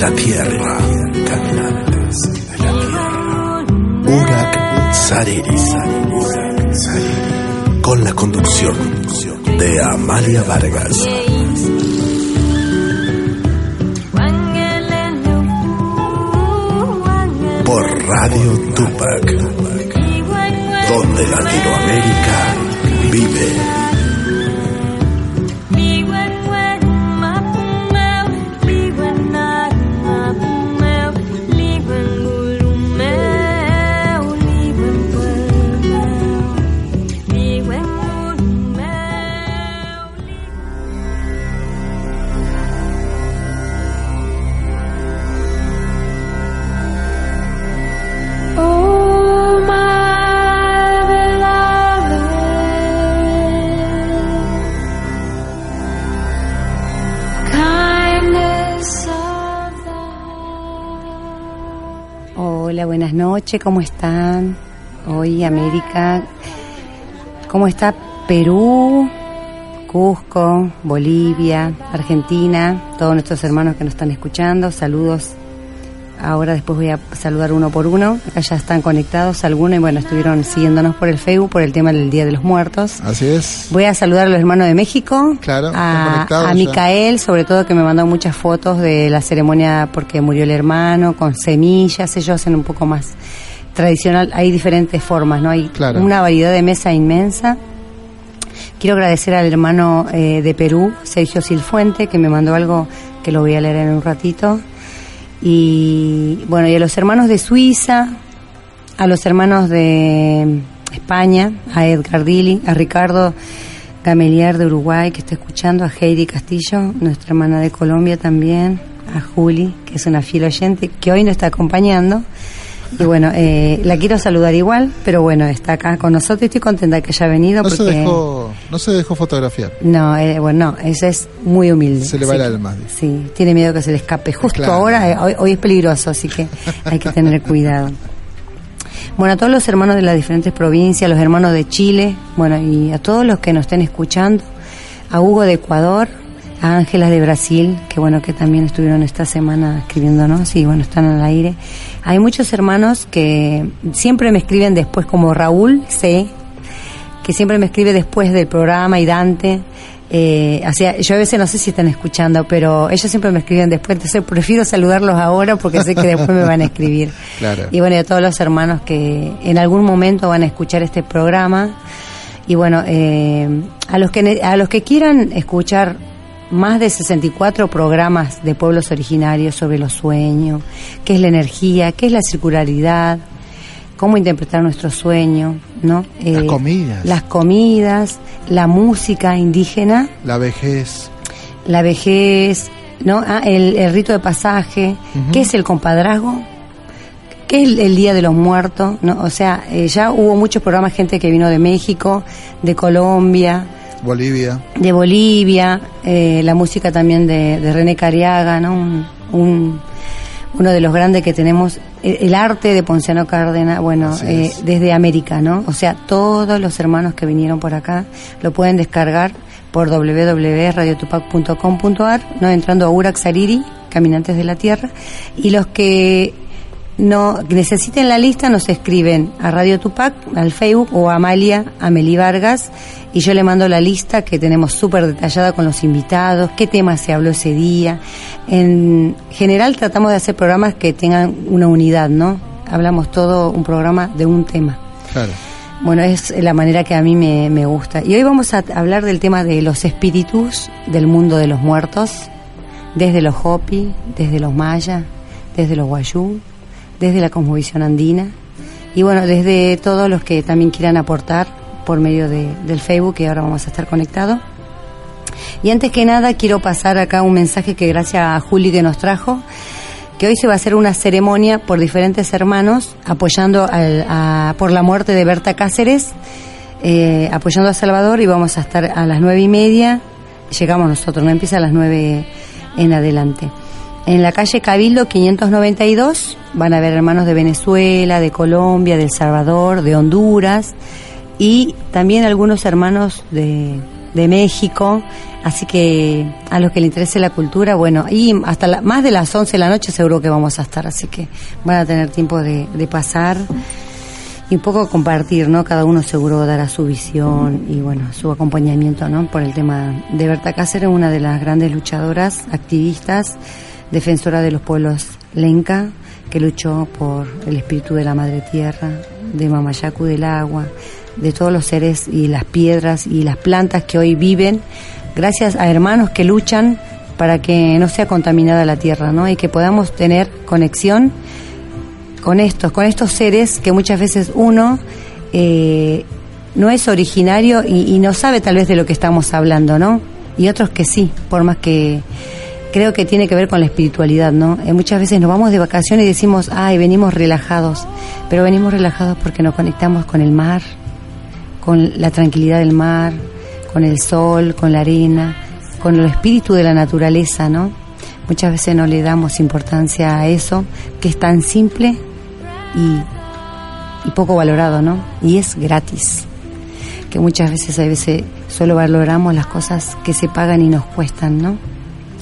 la tierra. Caminantes de la tierra. Urak Sariri. Con la conducción de Amalia Vargas. Por Radio Tupac. Donde Latinoamérica vive. Noches, ¿cómo están? Hoy América, ¿cómo está Perú, Cusco, Bolivia, Argentina, todos nuestros hermanos que nos están escuchando? Saludos. Ahora después voy a saludar uno por uno. Acá ya están conectados algunos y bueno, estuvieron siguiéndonos por el Facebook por el tema del Día de los Muertos. Así es. Voy a saludar a los hermanos de México. Claro, a, a. Micael, sobre todo que me mandó muchas fotos de la ceremonia porque murió el hermano, con semillas, ellos hacen un poco más tradicional. Hay diferentes formas, ¿no? Hay Claro. una variedad de mesa inmensa. Quiero agradecer al hermano eh, de Perú, Sergio Silfuente, que me mandó algo que lo voy a leer en un ratito. Y bueno, y a los hermanos de Suiza, a los hermanos de España, a Edgar Dili, a Ricardo Gamelier de Uruguay, que está escuchando, a Heidi Castillo, nuestra hermana de Colombia también, a Juli, que es una fiel oyente, que hoy nos está acompañando. Y bueno, eh, la quiero saludar igual, pero bueno, está acá con nosotros y estoy contenta que haya venido. No se porque... dejó, no se dejó fotografiar. No, eh, bueno, no, es muy humilde. Se le va el alma. Sí, tiene miedo que se le escape. Justo Claro. ahora, eh, hoy, hoy es peligroso, así que hay que tener cuidado. Bueno, a todos los hermanos de las diferentes provincias, los hermanos de Chile, bueno, y a todos los que nos estén escuchando, a Hugo de Ecuador, a Ángela de Brasil, que bueno, que también estuvieron esta semana escribiéndonos y bueno, están al aire. Hay muchos hermanos que siempre me escriben después, como Raúl C., que siempre me escribe después del programa y Dante. Eh, o sea, yo a veces no sé si están escuchando, pero ellos siempre me escriben después, entonces prefiero saludarlos ahora porque sé que después me van a escribir. Claro. Y bueno, y a todos los hermanos que en algún momento van a escuchar este programa. Y bueno, eh, a, los que, a los que quieran escuchar más de 64 programas de pueblos originarios sobre los sueños, qué es la energía, qué es la circularidad, cómo interpretar nuestro sueño, ¿no? Las Eh, comidas. Las comidas, la música indígena, La vejez. la vejez, ¿no? Ah, el, el rito de pasaje, ¿qué es el compadrazgo? ¿Qué es el, el Día de los Muertos? ¿no? O sea, eh, ya hubo muchos programas, gente que vino de México, de Colombia, Bolivia. de Bolivia, eh, la música también de, de René Cariaga, ¿no? Un, un- uno de los grandes que tenemos, el, el arte de Ponciano Cárdenas, bueno, eh, es. desde América, ¿no? O sea, todos los hermanos que vinieron por acá lo pueden descargar por www.radiotupac.com.ar, ¿no? Entrando a Urak Sariri, Caminantes de la Tierra, y los que no necesiten la lista nos escriben a Radio Tupac, al Facebook o a Amalia, Ameli Vargas y yo le mando la lista que tenemos súper detallada con los invitados, qué tema se habló ese día. En general tratamos de hacer programas que tengan una unidad, ¿no? Hablamos todo un programa de un tema. Claro. Bueno, es la manera que a mí me, me gusta. Y hoy vamos a hablar del tema de los espíritus del mundo de los muertos, desde los Hopi, desde los Maya, desde los Guayú, desde la Cosmovisión Andina y bueno, desde todos los que también quieran aportar por medio de- del Facebook, que ahora vamos a estar conectados. Y antes que nada quiero pasar acá un mensaje que gracias a Juli que nos trajo, que hoy se va a hacer una ceremonia por diferentes hermanos apoyando al- a- por la muerte de Berta Cáceres, eh, apoyando a Salvador y vamos a estar a las nueve y media, llegamos nosotros, no empieza a las nueve en adelante. En la calle Cabildo 592 van a haber hermanos de Venezuela, de Colombia, de El Salvador, de Honduras y también algunos hermanos de, de México. Así que a los que les interese la cultura, bueno, y hasta la- más de las 11 de la noche seguro que vamos a estar, así que van a tener tiempo de, de pasar y un poco compartir, ¿no? Cada uno seguro dará su visión y bueno, su acompañamiento, ¿no? Por el tema de Berta Cáceres, una de las grandes luchadoras, activistas, defensora de los pueblos lenca, que luchó por el espíritu de la madre tierra, de Mamayacu del agua, de todos los seres y las piedras y las plantas que hoy viven, gracias a hermanos que luchan para que no sea contaminada la tierra, ¿no? Y que podamos tener conexión con estos, con estos seres que muchas veces uno eh, no es originario y, y no sabe tal vez de lo que estamos hablando, ¿no? Y otros que sí, por más que creo que tiene que ver con la espiritualidad, ¿no? Eh, muchas veces nos vamos de vacaciones y decimos, ay, venimos relajados, pero venimos relajados porque nos conectamos con el mar, con la tranquilidad del mar, con el sol, con la arena, con el espíritu de la naturaleza, ¿no? Muchas veces no le damos importancia a eso, que es tan simple y, y poco valorado, ¿no? Y es gratis. Que muchas veces, a veces, solo valoramos las cosas que se pagan y nos cuestan, ¿no?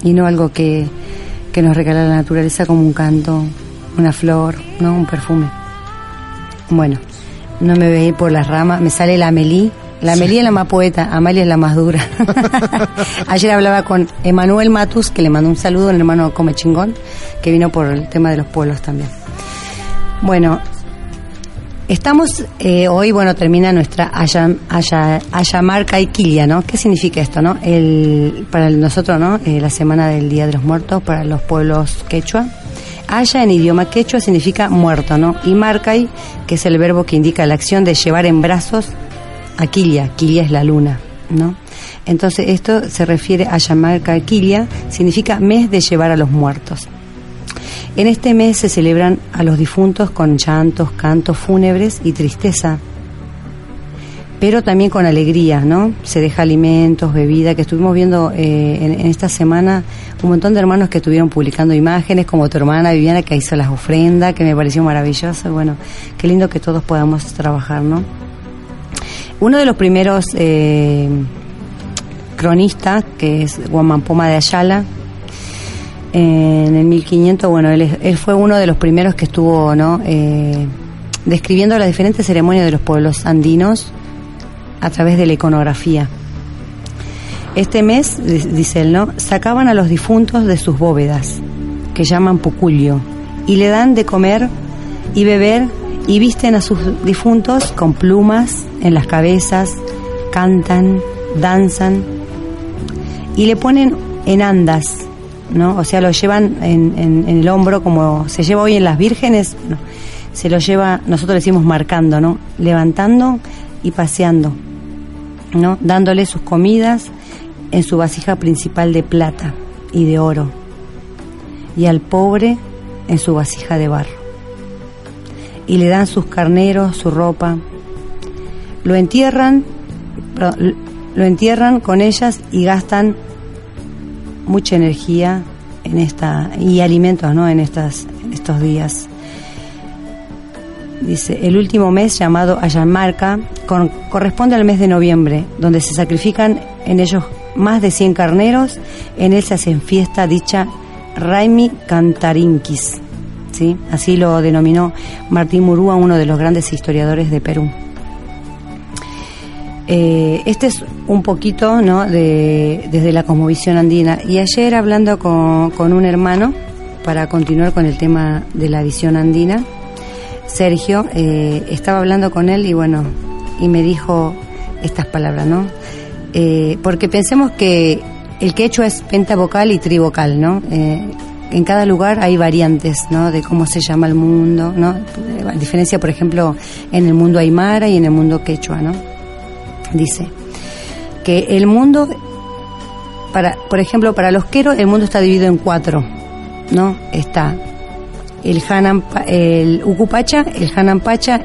Y no algo que, que nos regala la naturaleza como un canto, una flor, ¿no? Un perfume. Bueno, no me ir por las ramas, me sale la Amelie. La Amelie es la más poeta, Amalia es la más dura. Ayer hablaba con Emanuel Matus, que le mandó un saludo, el hermano Come Chingón, que vino por el tema de los pueblos también. Bueno, estamos eh, hoy, bueno, termina nuestra Ayam- Aya- Ayamarca y Quilia, ¿no? ¿Qué significa esto, no? El, para nosotros, ¿no? Eh, la semana del Día de los Muertos para los pueblos quechua. Aya en idioma quechua significa muerto, ¿no? Y marcai, que es el verbo que indica la acción de llevar en brazos a Quilia. Quilia es la luna, ¿no? Entonces esto se refiere a Yamarca Quilia, significa mes de llevar a los muertos. En este mes se celebran a los difuntos con llantos, cantos fúnebres y tristeza, pero también con alegría, ¿no? Se deja alimentos, bebida, que estuvimos viendo eh, en, esta semana un montón de hermanos que estuvieron publicando imágenes, como tu hermana Viviana que hizo las ofrendas, que me pareció maravilloso. Bueno, qué lindo que todos podamos trabajar, ¿no? Uno de los primeros eh, cronistas, que es Guamampoma de Ayala, en el 1500, bueno, él, fue uno de los primeros que estuvo, ¿no? Eh, describiendo las diferentes ceremonias de los pueblos andinos a través de la iconografía. Este mes, di- dice él, ¿no? Sacaban a los difuntos de sus bóvedas, que llaman puculio, y le dan de comer y beber y visten a sus difuntos con plumas en las cabezas, cantan, danzan y le ponen en andas, ¿no? O sea, lo llevan en, en- el hombro como se lleva hoy en las vírgenes, bueno, se lo lleva, nosotros le decimos marcando, ¿no? Levantando y paseando, ¿no? Dándole sus comidas en su vasija principal de plata y de oro y al pobre en su vasija de barro. y le dan sus carneros, su ropa. Lo entierran, lo entierran con ellas y gastan mucha energía en esta y alimentos, ¿no? En estas estos días. Dice, el último mes llamado Ayamarca con- corresponde al mes de noviembre, donde se sacrifican en ellos más de 100 carneros. En él se hacen fiesta dicha Raimi Cantarinkis. ¿sí? Así lo denominó Martín Murúa, uno de los grandes historiadores de Perú. Eh, este es un poquito ¿no? de, desde la cosmovisión andina. Y ayer hablando con, con un hermano, para continuar con el tema de la visión andina, Sergio, eh, estaba hablando con él y bueno, y me dijo estas palabras, ¿no? Eh, porque pensemos que el quechua es pentavocal y trivocal, ¿no? Eh, en cada lugar hay variantes, ¿no? De cómo se llama el mundo, ¿no? Diferencia, por ejemplo, en el mundo aymara y en el mundo quechua, ¿no? Dice que el mundo, para, por ejemplo, para los queros, el mundo está dividido en cuatro, ¿no? Está el Hanan, el Ucupacha, el Hanan Pacha,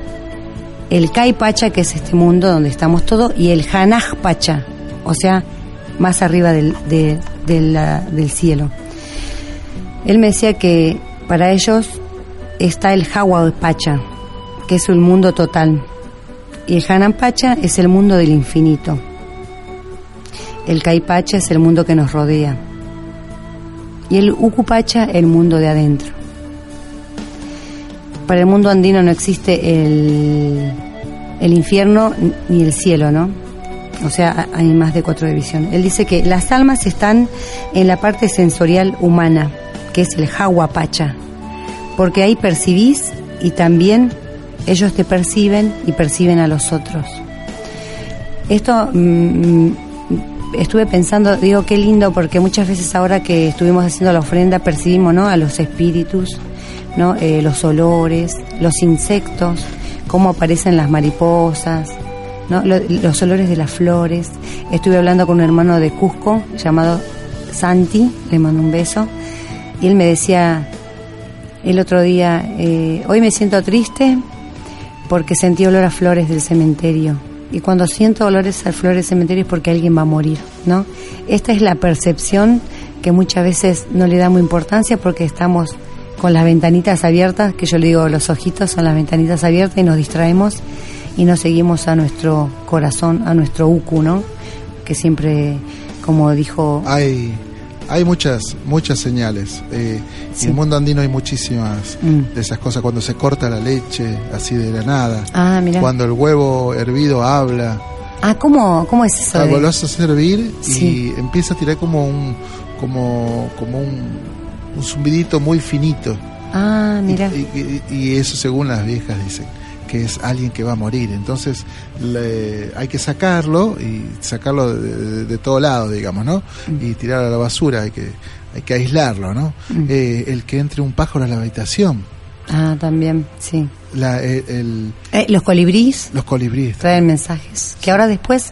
el Kai Pacha, que es este mundo donde estamos todos, y el Hanaj Pacha, o sea, más arriba del, del cielo. Él me decía que para ellos está el Hawa Pacha, que es un mundo total, y el Hanan Pacha es el mundo del infinito. El Kai Pacha es el mundo que nos rodea. Y el Ucupacha, el mundo de adentro para el mundo andino no existe el, el infierno ni el cielo, ¿no? O sea, hay más de cuatro divisiones. Él dice que las almas están en la parte sensorial humana, que es el Pacha, porque ahí percibís y también ellos te perciben y perciben a los otros. Esto mm, estuve pensando, digo, qué lindo, porque muchas veces ahora que estuvimos haciendo la ofrenda percibimos ¿no? a los espíritus, ¿no? Eh, los olores, los insectos, cómo aparecen las mariposas, ¿no? Lo- los olores de las flores. Estuve hablando con un hermano de Cusco llamado Santi, le mando un beso, y él me decía el otro día, eh, hoy me siento triste porque sentí olor a flores del cementerio. Y cuando siento olores a flores del cementerio es porque alguien va a morir, ¿no? Esta es la percepción que muchas veces no le damos importancia porque estamos con las ventanitas abiertas, que yo le digo los ojitos son las ventanitas abiertas y nos distraemos y no seguimos a nuestro corazón, a nuestro uku, ¿no? Que siempre, como dijo... Hay, hay muchas, muchas señales. eh, Sí. En el mundo andino hay muchísimas Mm. de esas cosas. Cuando se corta la leche, así de la nada. Ah. Cuando el huevo hervido habla. Ah, ¿cómo, cómo es eso? Ah, de- Lo vas a servir y Sí. empieza a tirar como un, como, como un, un zumbidito muy finito. Ah, mira. Y, y- y eso según las viejas dicen que es alguien que va a morir. Entonces le- hay que sacarlo y sacarlo de, de- de todo lado, digamos, ¿no? Mm. Y tirar a la basura, hay que, hay que aislarlo, ¿no? Eh, el que entre un pájaro a la habitación, Ah, también, sí. la, eh, el- Eh, los colibríes los colibríes. traen mensajes. Que ahora después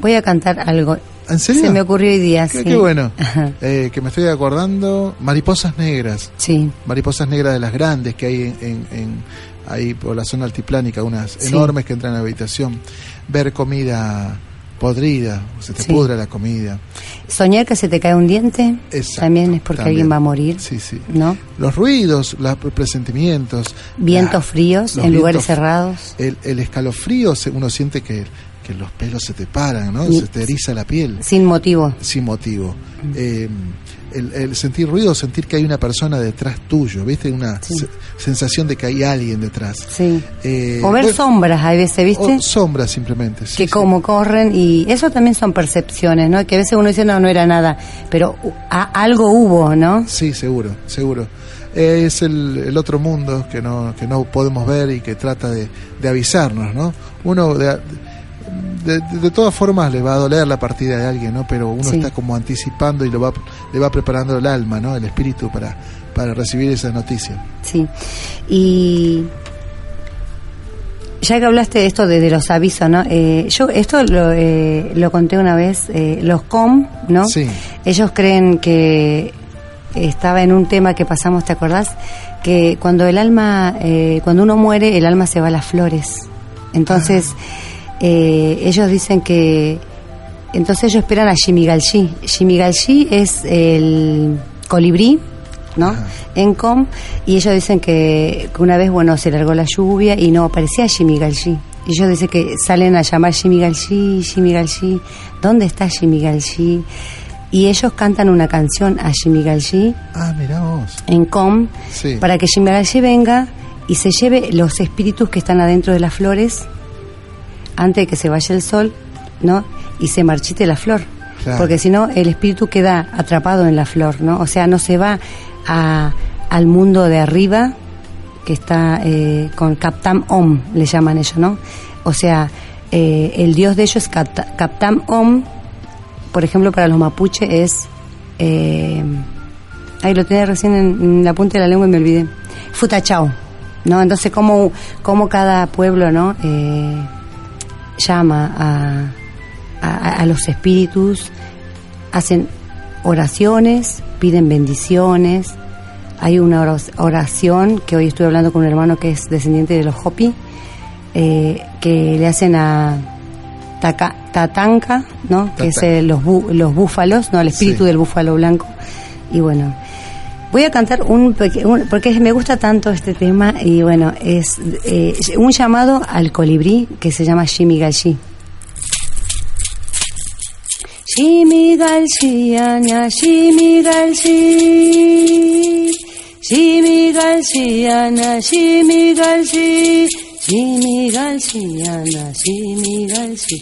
voy a cantar algo. ¿En serio? Se me ocurrió hoy día, Qué, sí. qué bueno. Eh, que me estoy acordando, mariposas negras. Sí, mariposas negras de las grandes que hay en, en- en- ahí por la zona altiplánica, unas Sí. enormes que entran a la habitación, ver comida podrida, se te Sí. pudra la comida. soñar que se te cae un diente Exacto, también es porque también. alguien va a morir, Sí, sí. ¿no? Los ruidos, los presentimientos. Vientos la- fríos en lugares cerrados. El, el escalofrío, uno siente que, que los pelos se te paran, ¿no? Se te eriza la piel. Sin motivo. sin motivo. Eh, el, el sentir ruido, sentir que hay una persona detrás tuyo, ¿viste? Una Sí. se- sensación de que hay alguien detrás. Sí. Eh, o ver bueno, sombras, a veces, ¿viste? o sombras simplemente. sí, que sí. como corren y eso también son percepciones, ¿no? Que a veces uno dice, no, no era nada, pero a- algo hubo, ¿no? Sí, seguro, seguro. Eh, es el, el otro mundo que no, que no podemos ver y que trata de, de avisarnos, ¿no? Uno de, de, de todas formas le va a doler la partida de alguien, ¿no? Pero uno Sí. está como anticipando y lo va, le va preparando el alma, ¿no? El espíritu para, para recibir esa noticia. Sí. Y ya que hablaste de esto de, de los avisos, ¿no? Eh, yo esto lo, eh, lo conté una vez, eh, los com, ¿no? Sí. Ellos creen que estaba en un tema que pasamos, ¿te acordás? que cuando el alma, eh, cuando uno muere, el alma se va a las flores. Entonces, eh, ellos dicen que, entonces ellos esperan a Shimigalshi. Shimigalshi es el colibrí, ¿no? En Com, y ellos dicen que, que una vez, bueno, se largó la lluvia y no aparecía Shimigalshi. Y ellos dicen que salen a llamar Shimigalshi, Shimigalshi, ¿dónde está Shimigalshi? Y ellos cantan una canción a Shimigalshi Ah, mirá vos. en Com Sí. para que Shimigalshi venga y se lleve los espíritus que están adentro de las flores antes de que se vaya el sol, ¿no? Y se marchite la flor. Claro. Porque si no, el espíritu queda atrapado en la flor, ¿no? O sea, no se va a, al mundo de arriba, que está eh, con Captam Om, le llaman ellos, ¿no? O sea, eh, el dios de ellos es Capta- Captam Om, por ejemplo, para los mapuche es... Eh, Ahí lo tenía recién en, en la punta de la lengua y me olvidé. Futachao, ¿no? Entonces, cómo, cómo cada pueblo, ¿no? Eh, llama a, a, a los espíritus, hacen oraciones, piden bendiciones. Hay una oración que hoy estuve hablando con un hermano que es descendiente de los Hopi, eh, que le hacen a Taca- Tatanka, ¿no? Que es eh, los, bú- los búfalos, ¿no? El espíritu Sí. del búfalo blanco. Y bueno, voy a cantar un, un- porque me gusta tanto este tema y bueno, es eh, un llamado al colibrí que se llama Shimigashi. Shimigalshi, ana, Shimigalshi. Shimigalshi, ana, Shimigalshi. Shimigalshi, ana, Shimigalshi.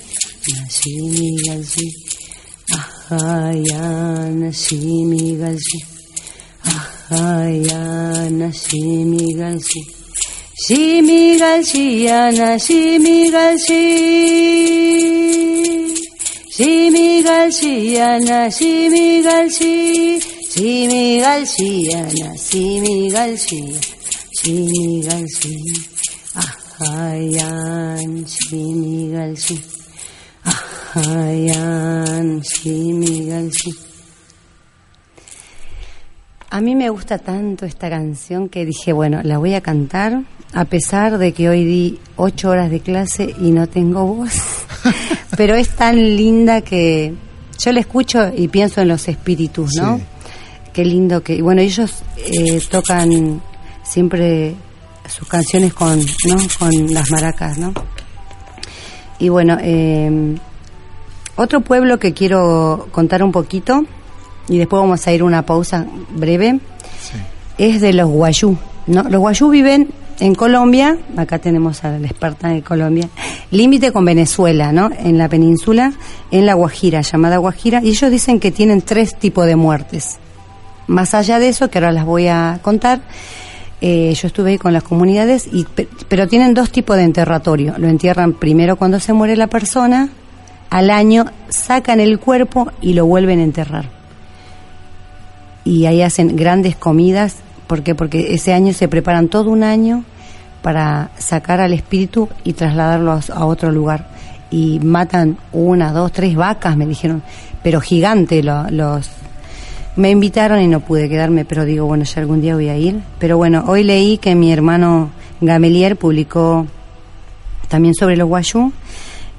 Ana, Shimigalshi. 하야나 시미갈시 시미갈시야나 시미갈시. 시미갈시야나 시미갈시. 시미갈시야나 시미갈시. 시미갈시 아하얀 시미갈시. 아하얀 시미갈시. A mí me gusta tanto esta canción que dije, bueno, la voy a cantar, a pesar de que hoy di ocho horas de clase y no tengo voz. Pero es tan linda que yo la escucho y pienso en los espíritus, ¿no? Sí. Qué lindo que... Bueno, ellos eh, tocan siempre sus canciones con, ¿no? con las maracas, ¿no? Y bueno, eh, otro pueblo que quiero contar un poquito, y después vamos a ir a una pausa breve, es de los guayú. ¿no? Los guayú viven en Colombia, acá tenemos a la experta de Colombia, límite con Venezuela, ¿no? En la península, en la Guajira, llamada Guajira, y ellos dicen que tienen tres tipos de muertes. Más allá de eso, que ahora las voy a contar, eh, yo estuve ahí con las comunidades, y, pe- pero tienen dos tipos de enterratorio. Lo entierran primero cuando se muere la persona, al año sacan el cuerpo y lo vuelven a enterrar y ahí hacen grandes comidas. ¿Por qué? Porque ese año se preparan todo un año para sacar al espíritu y trasladarlo a, otro lugar. Y matan una, dos, tres vacas, me dijeron, pero gigante lo- los... Me invitaron y no pude quedarme, pero digo, bueno, ya algún día voy a ir. Pero bueno, hoy leí que mi hermano Gamelier publicó también sobre los guayú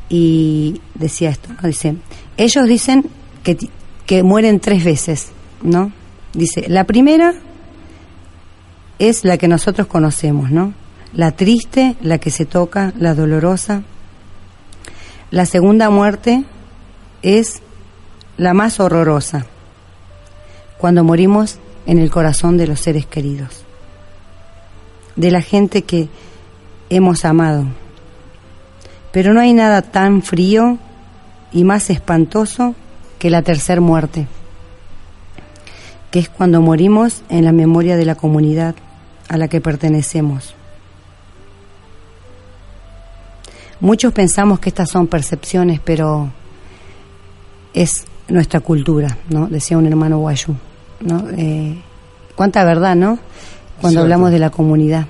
y decía esto, ¿no? Dice, ellos dicen que, que mueren tres veces, ¿no? Dice, la primera es la que nosotros conocemos, ¿no? La triste, la que se toca, la dolorosa. La segunda muerte es la más horrorosa, cuando morimos en el corazón de los seres queridos, de la gente que hemos amado. Pero no hay nada tan frío y más espantoso que la tercer muerte, que es cuando morimos en la memoria de la comunidad a la que pertenecemos. Muchos pensamos que estas son percepciones, pero es nuestra cultura, ¿no? Decía un hermano guayú, ¿no? Eh, cuánta verdad, ¿no? Cuando hablamos de la comunidad.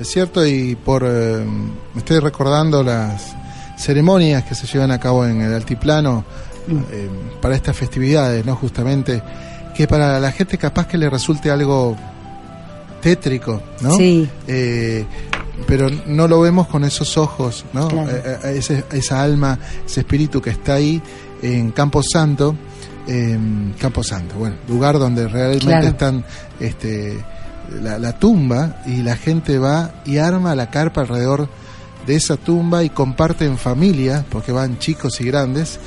Es cierto, y por eh, me estoy recordando las ceremonias que se llevan a cabo en el altiplano eh, para estas festividades, ¿no? Justamente, que para la gente capaz que le resulte algo tétrico, ¿no? Sí. Eh, pero no lo vemos con esos ojos, ¿no? Claro. Eh, eh, ese- esa alma, ese espíritu que está ahí en Campo Santo, en Campo Santo, bueno, lugar donde realmente Claro. están este, la, la tumba y la gente va y arma la carpa alrededor de esa tumba y comparte en familia, porque van chicos y grandes,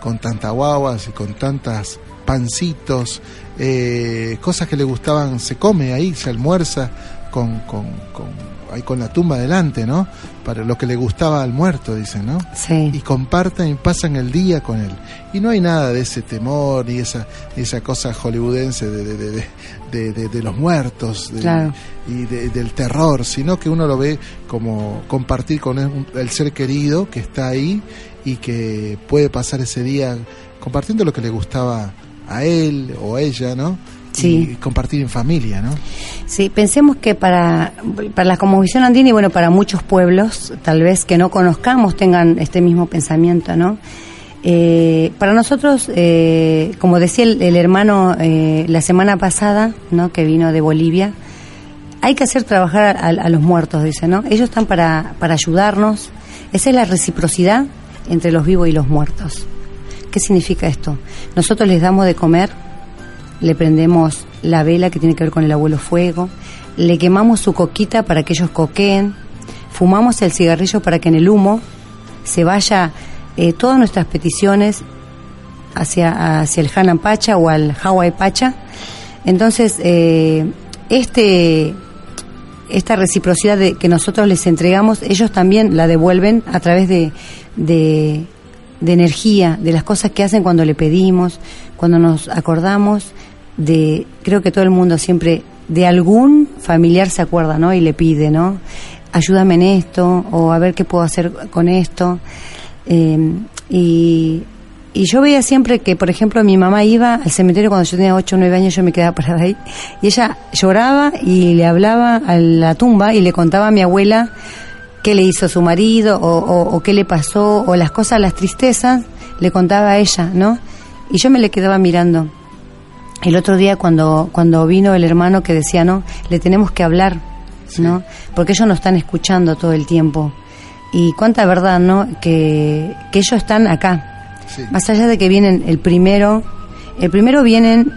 con tantas guaguas y con tantas pancitos, eh, cosas que le gustaban, se come ahí, se almuerza con, con, con- ahí con la tumba delante, ¿no? Para lo que le gustaba al muerto, dicen, ¿no? Sí. y comparten y pasan el día con él. Y no hay nada de ese temor ni esa, esa cosa hollywoodense de, de, de, de- los muertos de- Claro. y de- del terror, sino que uno lo ve como compartir con el, el ser querido que está ahí y que puede pasar ese día compartiendo lo que le gustaba a él o a ella, ¿no? Sí. Y compartir en familia, ¿no? Sí, pensemos que para, para la cosmovisión andina y bueno, para muchos pueblos, tal vez que no conozcamos, tengan este mismo pensamiento, ¿no? Eh, para nosotros, eh, como decía el, el hermano eh, la semana pasada, ¿no? Que vino de Bolivia, hay que hacer trabajar a, a los muertos, dice, ¿no? Ellos están para, para ayudarnos. Esa es la reciprocidad entre los vivos y los muertos. ¿Qué significa esto? Nosotros les damos de comer, le prendemos la vela que tiene que ver con el abuelo fuego, le quemamos su coquita para que ellos coqueen, fumamos el cigarrillo para que en el humo se vaya eh, todas nuestras peticiones hacia, hacia el Hanan Pacha o al Hawaii Pacha. Entonces, eh, este, esta reciprocidad de, que nosotros les entregamos, ellos también la devuelven a través de, de, de energía, de las cosas que hacen cuando le pedimos, cuando nos acordamos de, creo que todo el mundo siempre, de algún familiar se acuerda, ¿no? Y le pide, ¿no? Ayúdame en esto, o a ver qué puedo hacer con esto. Eh, y, y yo veía siempre que, por ejemplo, mi mamá iba al cementerio cuando yo tenía 8 o 9 años, yo me quedaba parada ahí, y ella lloraba y le hablaba a la tumba y le contaba a mi abuela qué le hizo su marido o, o- o qué le pasó o las cosas, las tristezas, le contaba a ella, ¿no? Y yo me le quedaba mirando. El otro día cuando, cuando vino el hermano que decía, no, le tenemos que hablar, ¿no? Porque ellos nos están escuchando todo el tiempo. Y cuánta verdad, ¿no? Que, que ellos están acá. Sí. Más allá de que vienen el primero, el primero vienen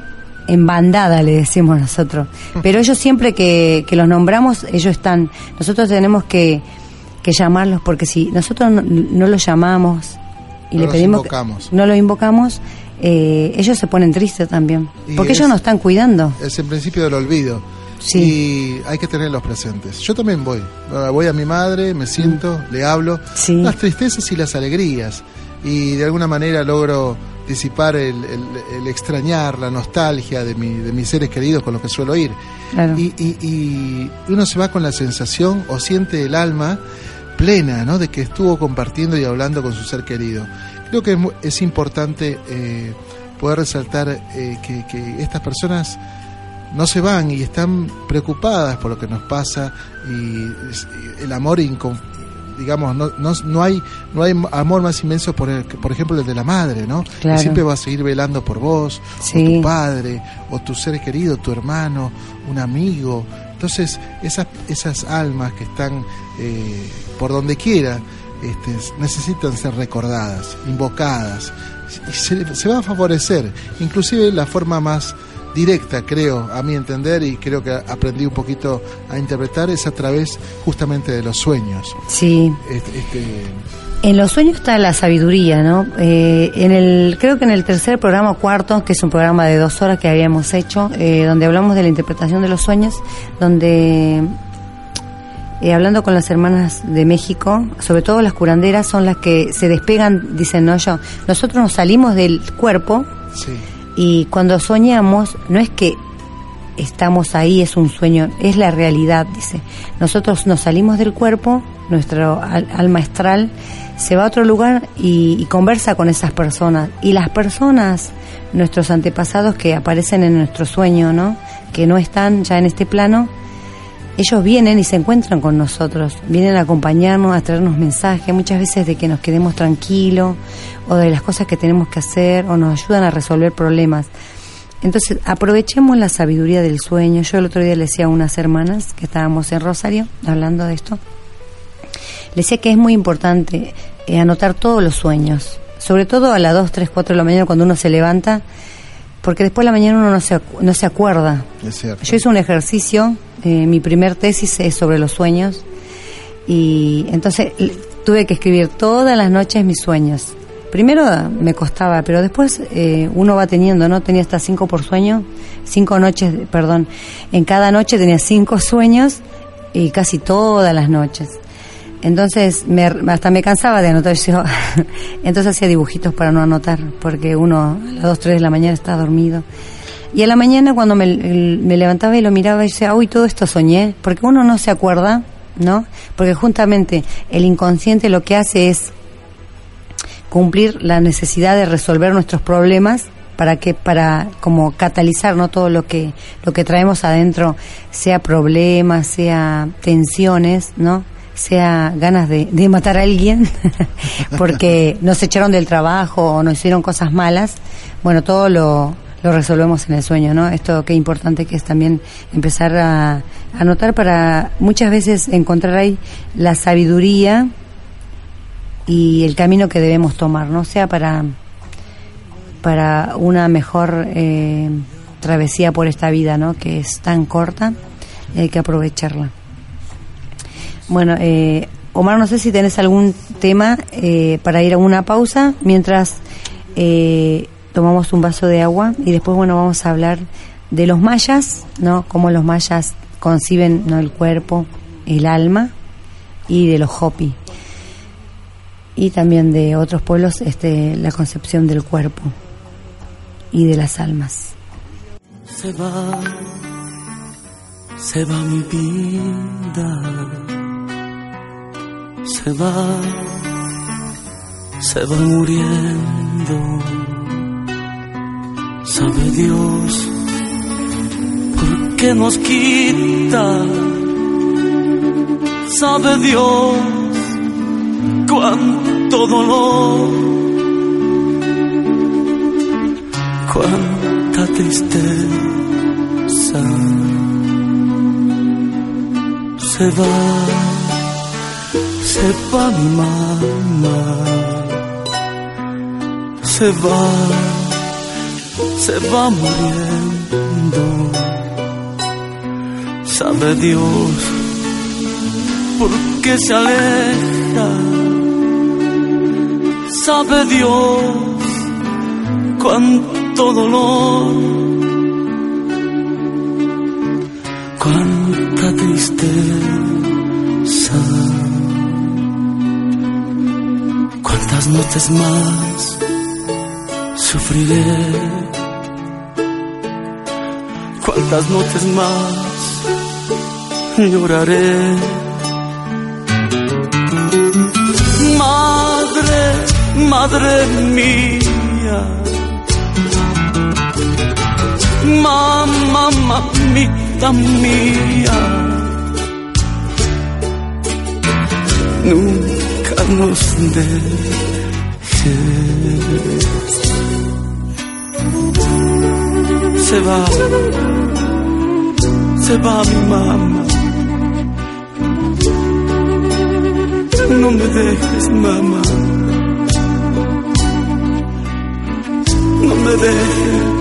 en bandada, le decimos nosotros. Pero ellos siempre que, que los nombramos, ellos están. Nosotros tenemos que, que llamarlos porque si nosotros no, no los llamamos y No le pedimos, que- no los invocamos, eh, ellos se ponen tristes también. Y Porque es- ellos nos están cuidando. Es el principio del olvido. Sí. Y hay que tenerlos presentes. Yo también voy. Voy a mi madre, me siento, le hablo. Sí. Las tristezas y las alegrías. Y de alguna manera logro disipar el, el- el extrañar, la nostalgia de, mi- de mis seres queridos con los que suelo ir. Claro. Y, y- y uno se va con la sensación o siente el alma plena, ¿no? De que estuvo compartiendo y hablando con su ser querido. Creo que es, importante eh, poder resaltar eh, que, que estas personas no se van y están preocupadas por lo que nos pasa y el amor digamos no, no, no hay no hay amor más inmenso por el, por ejemplo el de la madre no Claro. que siempre va a seguir velando por vos o Sí. tu padre o tu ser querido tu hermano un amigo entonces esas esas almas que están eh, por donde quiera este, necesitan ser recordadas invocadas y se, se va a favorecer inclusive la forma más directa, creo, a mi entender, y creo que aprendí un poquito a interpretar, es a través justamente de los sueños. Sí. Este, este, En los sueños está la sabiduría, ¿no? Eh, en el, creo que en el tercer programa cuarto, que es un programa de dos horas que habíamos hecho, eh, donde hablamos de la interpretación de los sueños, donde eh, hablando con las hermanas de México, sobre todo las curanderas, son las que se despegan, dicen, no, yo, nosotros nos salimos del cuerpo sí, y cuando soñamos, no es que estamos ahí, es un sueño, es la realidad, dice. Nosotros nos salimos del cuerpo, nuestro al- alma astral se va a otro lugar y, conversa con esas personas. Y las personas, nuestros antepasados que aparecen en nuestro sueño, ¿no? Que no están ya en este plano, ellos vienen y se encuentran con nosotros, vienen a acompañarnos, a traernos mensajes, muchas veces de que nos quedemos tranquilos o de las cosas que tenemos que hacer o nos ayudan a resolver problemas. Entonces, aprovechemos la sabiduría del sueño. Yo el otro día le decía a unas hermanas que estábamos en Rosario hablando de esto, le decía que es muy importante eh, anotar todos los sueños, sobre todo a las 2, 3, 4 de la mañana cuando uno se levanta, porque después de la mañana uno no se, no se acuerda. Es. Yo hice un ejercicio, eh, mi primer tesis es sobre los sueños, y entonces tuve que escribir todas las noches mis sueños. Primero me costaba, pero después eh, uno va teniendo, ¿no? Tenía hasta cinco por sueño, cinco noches, perdón. En cada noche tenía cinco sueños y casi todas las noches. Entonces, me, hasta me cansaba de anotar. Yo, entonces hacía dibujitos para no anotar, porque uno a las 2, 3 de la mañana está dormido. Y a la mañana cuando me, me levantaba y lo miraba y decía, uy, todo esto soñé, porque uno no se acuerda, ¿no? Porque justamente el inconsciente lo que hace es cumplir la necesidad de resolver nuestros problemas para que para como catalizar no todo lo que lo que traemos adentro sea problemas sea tensiones no sea ganas de, de matar a alguien porque nos echaron del trabajo o nos hicieron cosas malas bueno todo lo lo resolvemos en el sueño, ¿no? Esto qué importante que es también empezar a, a notar para muchas veces encontrar ahí la sabiduría y el camino que debemos tomar, ¿no? Sea para, para una mejor eh, travesía por esta vida, ¿no? Que es tan corta y hay que aprovecharla. Bueno, eh, Omar, no sé si tenés algún tema eh, para ir a una pausa mientras eh, tomamos un vaso de agua y después, bueno, vamos a hablar de los mayas, ¿no? Cómo los mayas conciben el cuerpo, el alma y de los hopi y también de otros pueblos este, la concepción del cuerpo y de las almas. Se va, se va mi vida, se va, se va muriendo. Sabe Dios por qué nos quita, sabe Dios cuánto dolor, cuánta tristeza. Se va, se va mi mamá, se va, se va muriendo. Sabe Dios por qué se aleja. Sabe Dios cuánto dolor, cuánta tristeza, noches más sufriré, cuántas noches más lloraré. Madre, madre mía, mamá, mamita mía, nunca nos dejes. Se va, se va mi mamá. No me dejes, mamá. No me dejes.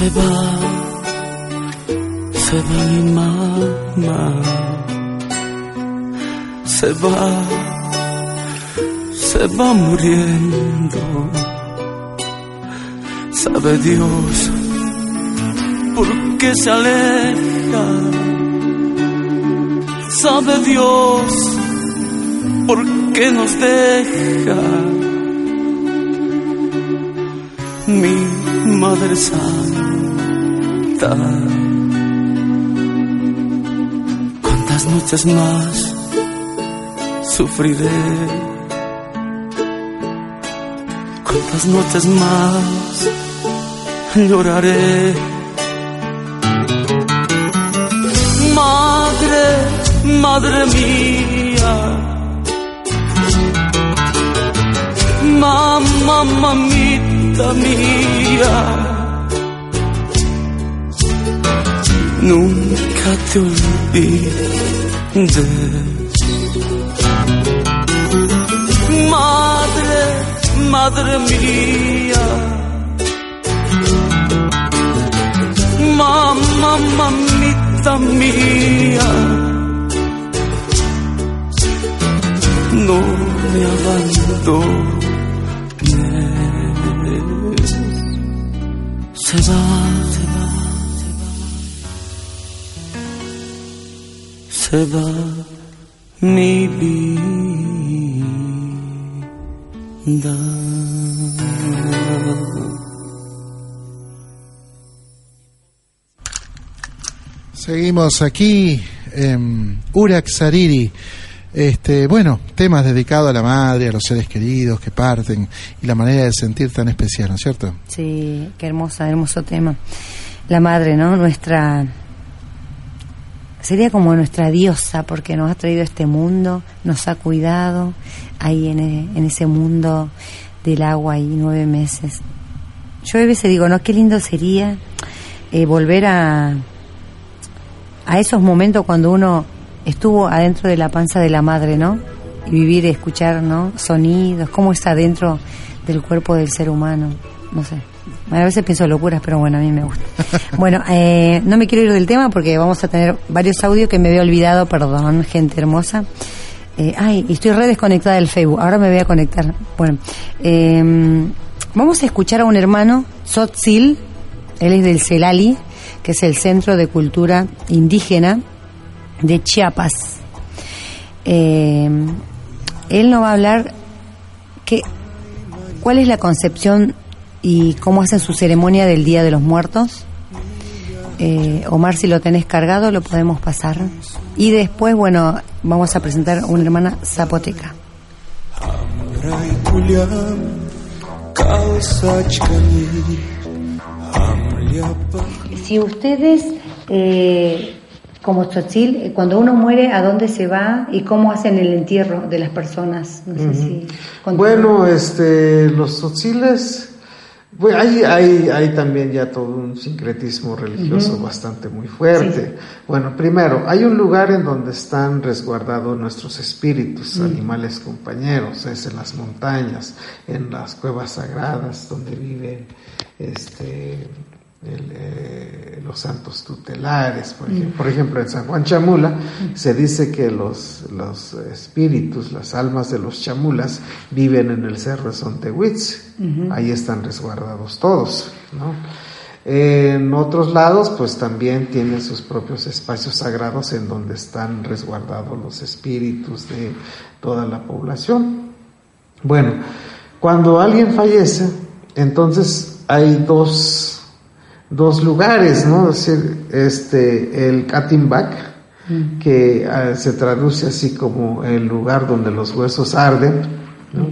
Se va, se va mi mamá, se va, se va muriendo. Sabe Dios por qué se aleja, sabe Dios por qué nos deja. Mi Madre Santa. ¿Cuántas noches más cuántas noches más lloraré. Madre, madre mía, mamá, mamita mía. Nunca te olvides. Madre, madre mía. Mamá, mamita mía. No me abandones. Se va, se va. mi vida. Seguimos aquí en Urak Sariri. Este, bueno, temas dedicados a la madre, a los seres queridos que parten y la manera de sentir tan especial, ¿no es cierto? Sí, qué hermosa, hermoso tema. La madre, ¿no? Nuestra sería como nuestra diosa porque nos ha traído a este mundo, nos ha cuidado ahí en, e, en ese mundo del agua y nueve meses. Yo a veces digo, no, qué lindo sería eh, volver a, a esos momentos cuando uno estuvo adentro de la panza de la madre, ¿no? Y vivir y escuchar, ¿no? Sonidos, cómo está dentro del cuerpo del ser humano, no sé. A veces pienso locuras, pero bueno, a mí me gusta. Bueno, eh, no me quiero ir del tema porque vamos a tener varios audios que me había olvidado, perdón, gente hermosa. Eh, ay, estoy re desconectada del Facebook, ahora me voy a conectar. Bueno, eh, vamos a escuchar a un hermano, Sotzil, él es del CELALI, que es el Centro de Cultura Indígena de Chiapas. Eh, él nos va a hablar que, cuál es la concepción y cómo hacen su ceremonia del Día de los Muertos. Eh, Omar, si lo tenés cargado, lo podemos pasar. Y después, bueno, vamos a presentar una hermana zapoteca. Si ustedes, eh, como Tzotzil, eh, cuando uno muere, ¿a dónde se va y cómo hacen el entierro de las personas? No sé si bueno, este, los tzotziles bueno, hay, hay, hay también ya todo un sincretismo religioso bastante muy fuerte. Bueno, primero, hay un lugar en donde están resguardados nuestros espíritus, animales compañeros, es en las montañas, en las cuevas sagradas donde viven este, eh, los santos tutelares, por, ejemplo. por ejemplo, en San Juan Chamula se dice que los, los espíritus, las almas de los chamulas viven en el cerro de Sontehuitz, ahí están resguardados todos, En otros lados, pues también tienen sus propios espacios sagrados en donde están resguardados los espíritus de toda la población. Bueno, cuando alguien fallece, entonces hay dos dos lugares, ¿no? Es decir, este, el Katimbak, mm. que ah, se traduce así como el lugar donde los huesos arden, ¿no?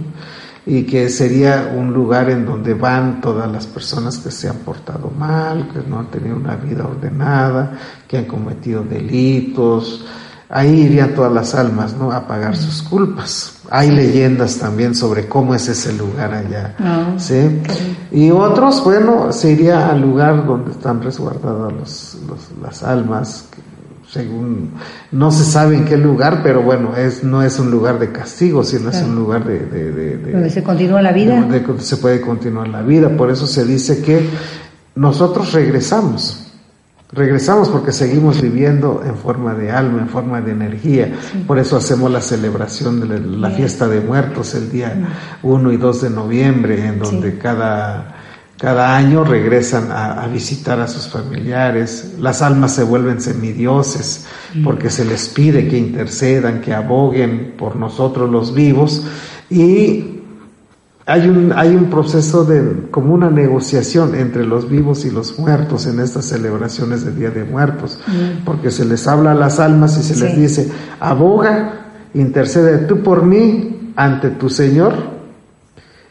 y que sería un lugar en donde van todas las personas que se han portado mal, que no han tenido una vida ordenada, que han cometido delitos, ahí irían todas las almas, ¿no? A pagar sus culpas. Hay leyendas también sobre cómo es ese lugar allá, ah, ¿sí? Y otros, bueno, se iría al lugar donde están resguardadas los, las almas, según, no se sabe en qué lugar, pero bueno, es, no es un lugar de castigo, sino es un lugar de... de, donde se continúa la vida. Donde se puede continuar la vida, por eso se dice que nosotros regresamos Regresamos porque seguimos viviendo en forma de alma, en forma de energía. Por eso hacemos la celebración de la fiesta de muertos el día 1 y 2 de noviembre, en donde cada, cada año regresan a, visitar a sus familiares. Las almas se vuelven semidioses porque se les pide que intercedan, que aboguen por nosotros los vivos. Y hay un, hay un proceso de como una negociación entre los vivos y los muertos en estas celebraciones de Día de Muertos, mm. porque se les habla a las almas y se les dice, aboga, intercede tú por mí ante tu Señor,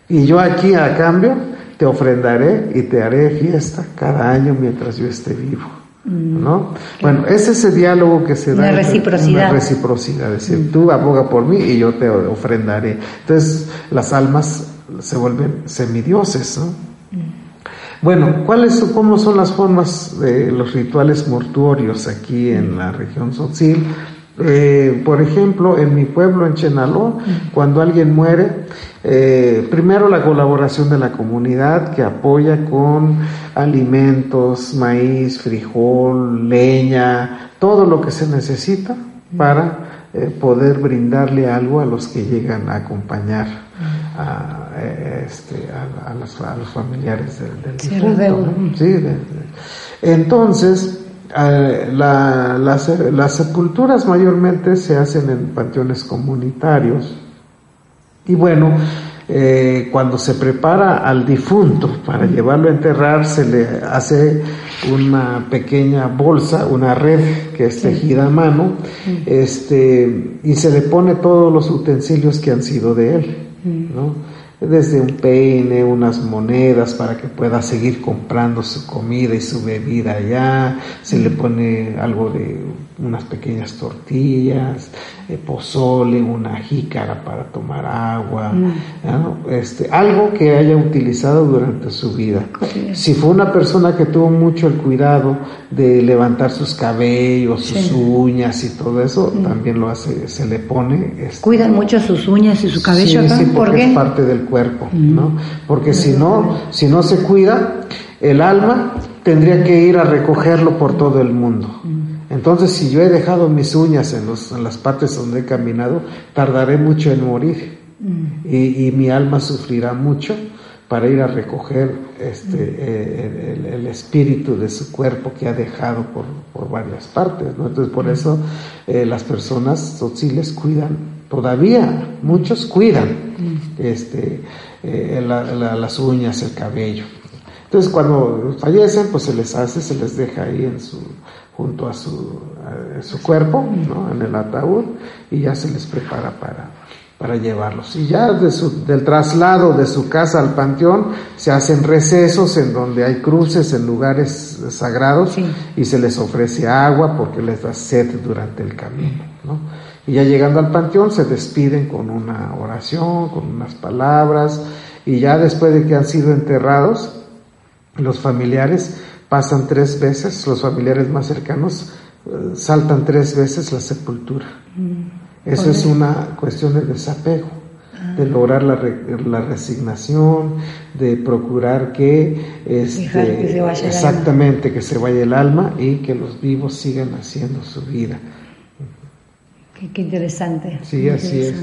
Y yo aquí a cambio te ofrendaré y te haré fiesta cada año mientras yo esté vivo. ¿No? Bueno, es ese diálogo que se da. Una reciprocidad. Una reciprocidad. Es decir, tú aboga por mí y yo te ofrendaré. Entonces, las almas se vuelven semidioses, ¿no? Bueno, ¿cuáles son, cómo son las formas de los rituales mortuorios aquí en la región Tzotzil? Eh, por ejemplo, en mi pueblo, en Chenaló, cuando alguien muere, eh, primero la colaboración de la comunidad que apoya con alimentos, maíz, frijol, leña, todo lo que se necesita para eh, poder brindarle algo a los que llegan a acompañar a, este, a, a los, a los familiares del, difunto. Sí, de- de- entonces, eh, la- las, las sepulturas mayormente se hacen en panteones comunitarios. Y bueno, eh, cuando se prepara al difunto para llevarlo a enterrar, se le hace una pequeña bolsa, una red que es tejida a mano, este, y se le pone todos los utensilios que han sido de él, ¿no? Desde un peine, unas monedas para que pueda seguir comprando su comida y su bebida allá, se le pone algo de unas pequeñas tortillas, eh, pozole, una jícara para tomar agua, ¿no? este, algo que haya utilizado durante su vida. Si fue una persona que tuvo mucho el cuidado de levantar sus cabellos, sus uñas y todo eso, también lo hace, se le pone. este, Cuidan mucho sus uñas y su cabello Sí, acá. sí, ¿Por porque qué? Mm. es parte del cuerpo, ¿no? Porque si no, si no se cuida, el alma tendría que ir a recogerlo por todo el mundo. Mm. Entonces, si yo he dejado mis uñas en, los- en las partes donde he caminado, tardaré mucho en morir. Mm. Y, y mi alma sufrirá mucho para ir a recoger este, Mm. eh, el, el espíritu de su cuerpo que ha dejado por, por varias partes. ¿no? Entonces, Mm. por eso eh, las personas tzotziles cuidan, todavía muchos cuidan este, eh, la- la- las uñas, el cabello. Entonces, cuando fallecen, pues se les hace, se les deja ahí en su, junto a su, a su cuerpo, ¿no? en el ataúd, y ya se les prepara para, para llevarlos. Y ya de su- del traslado de su casa al panteón se hacen recesos en donde hay cruces en lugares sagrados Sí. y se les ofrece agua porque les da sed durante el camino. ¿no? Y ya llegando al panteón se despiden con una oración, con unas palabras, y ya después de que han sido enterrados, los familiares pasan tres veces, los familiares más cercanos eh, saltan tres veces la sepultura. Eso es una cuestión de desapego, de lograr la, re- la resignación, de procurar que, este, que se vaya exactamente que se vaya el alma y que los vivos sigan haciendo su vida. Qué, qué interesante. Sí, Qué así es.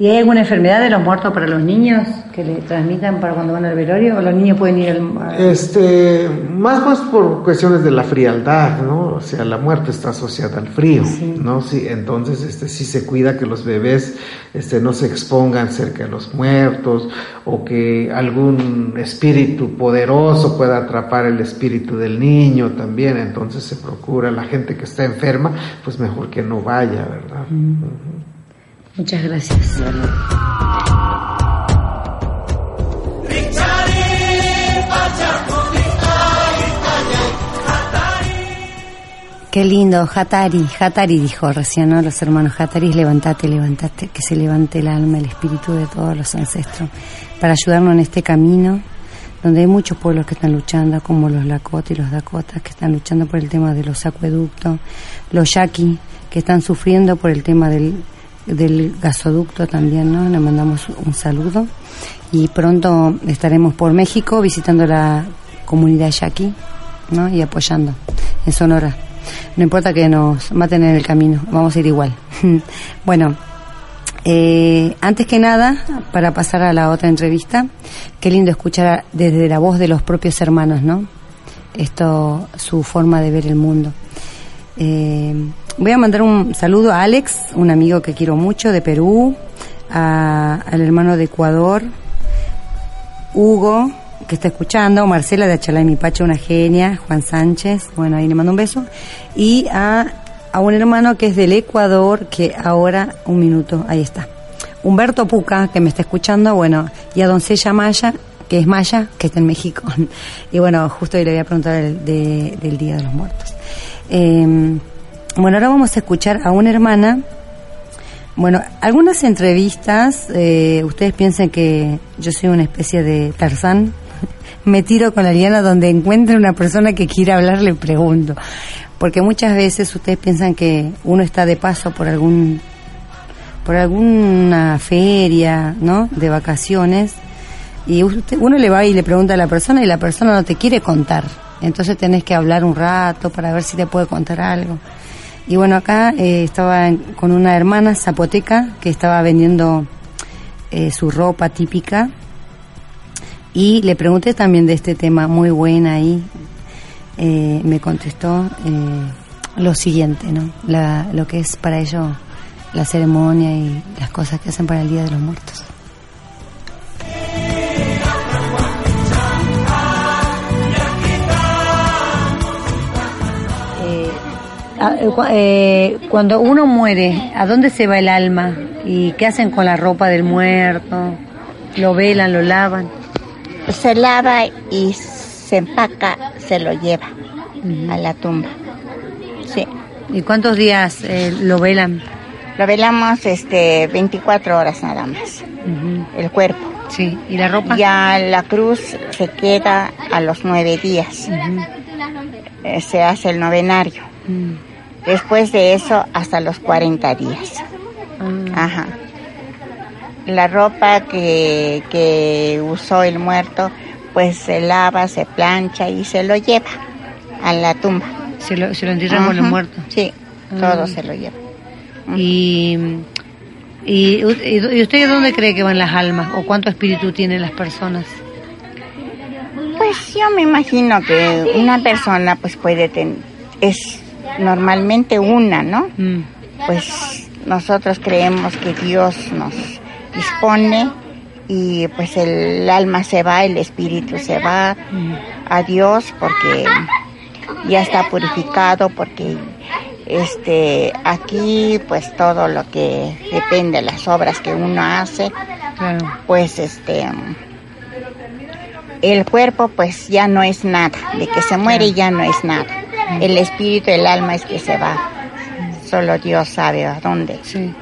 ¿Y hay alguna enfermedad de los muertos para los niños que le transmitan para cuando van al velorio? ¿O los niños pueden ir al.? Este, más más por cuestiones de la frialdad, ¿no? O sea, la muerte está asociada al frío, ¿no? Sí, entonces, este, sí se cuida que los bebés, este, no se expongan cerca de los muertos o que algún espíritu poderoso pueda atrapar el espíritu del niño también. Entonces se procura la gente que está enferma, pues mejor que no vaya, ¿verdad? Muchas gracias. Qué lindo, Hatari, Hatari dijo recién, ¿no? Los hermanos Hataris, levantate, levantate, que se levante el alma, el espíritu de todos los ancestros, para ayudarnos en este camino, donde hay muchos pueblos que están luchando, como los Lakota y los Dakotas, que están luchando por el tema de los acueductos, los Yaqui, que están sufriendo por el tema del, del gasoducto también, ¿no? Le mandamos un saludo. Y pronto estaremos por México visitando la comunidad Yaqui, ¿no? Y apoyando en Sonora. No importa que nos maten en el camino, vamos a ir igual. bueno, eh, antes que nada, para pasar a la otra entrevista, qué lindo escuchar desde la voz de los propios hermanos, ¿no? Esto, su forma de ver el mundo. Eh, voy a mandar un saludo a Alex, un amigo que quiero mucho de Perú, a- al hermano de Ecuador, Hugo, que está escuchando, Marcela de Achalay Mi Pacha, una genia, Juan Sánchez, bueno, ahí le mando un beso, y a, a un hermano que es del Ecuador, que ahora, un minuto, ahí está. Humberto Puca, que me está escuchando, bueno, y a Doncella Maya, que es Maya, que está en México. y bueno, justo hoy le voy a preguntar del, de- del Día de los Muertos. Eh, bueno, ahora vamos a escuchar a una hermana. Bueno, algunas entrevistas, eh, ustedes piensan que yo soy una especie de Tarzán. Me tiro con la liana donde encuentre una persona que quiera hablar, le pregunto. Porque muchas veces ustedes piensan que uno está de paso por algún por alguna feria, ¿no? De vacaciones y usted, uno le va y le pregunta a la persona y la persona no te quiere contar. Entonces tenés que hablar un rato para ver si te puede contar algo. Y bueno, acá eh, estaba con una hermana zapoteca que estaba vendiendo eh, su ropa típica y le pregunté también de este tema, muy buena ahí. Eh, me contestó lo siguiente, ¿no? La, lo que es para ellos la ceremonia y las cosas que hacen para el Día de los Muertos. Eh, cu- eh, cuando uno muere, ¿a dónde se va el alma? ¿Y qué hacen con la ropa del muerto? ¿Lo velan, lo lavan? se lava y se empaca, se lo lleva a la tumba. Sí. ¿Y cuántos días eh, lo velan? Lo velamos este 24 horas nada más. El cuerpo. Sí. ¿Y la ropa? Ya la cruz se queda a los nueve días. Eh, se hace el novenario. Después de eso hasta los 40 días. Ah. Ajá. La ropa que, que usó el muerto, pues se lava, se plancha y se lo lleva a la tumba. Se lo, se lo entierran con. Sí, Ah. todo se lo lleva. Y, y, y usted dónde cree que van las almas? ¿O cuánto espíritu tienen las personas? Pues yo me imagino que una persona pues puede tener, es normalmente una, ¿no? Mm. Pues nosotros creemos que Dios nos dispone y pues el alma se va, el espíritu se va a Dios porque ya está purificado, porque este aquí pues todo lo que depende de las obras que uno hace, Claro. pues este el cuerpo pues ya no es nada, de que se muere ya no es nada. El espíritu, el alma es que se va. Solo Dios sabe a dónde. Sí.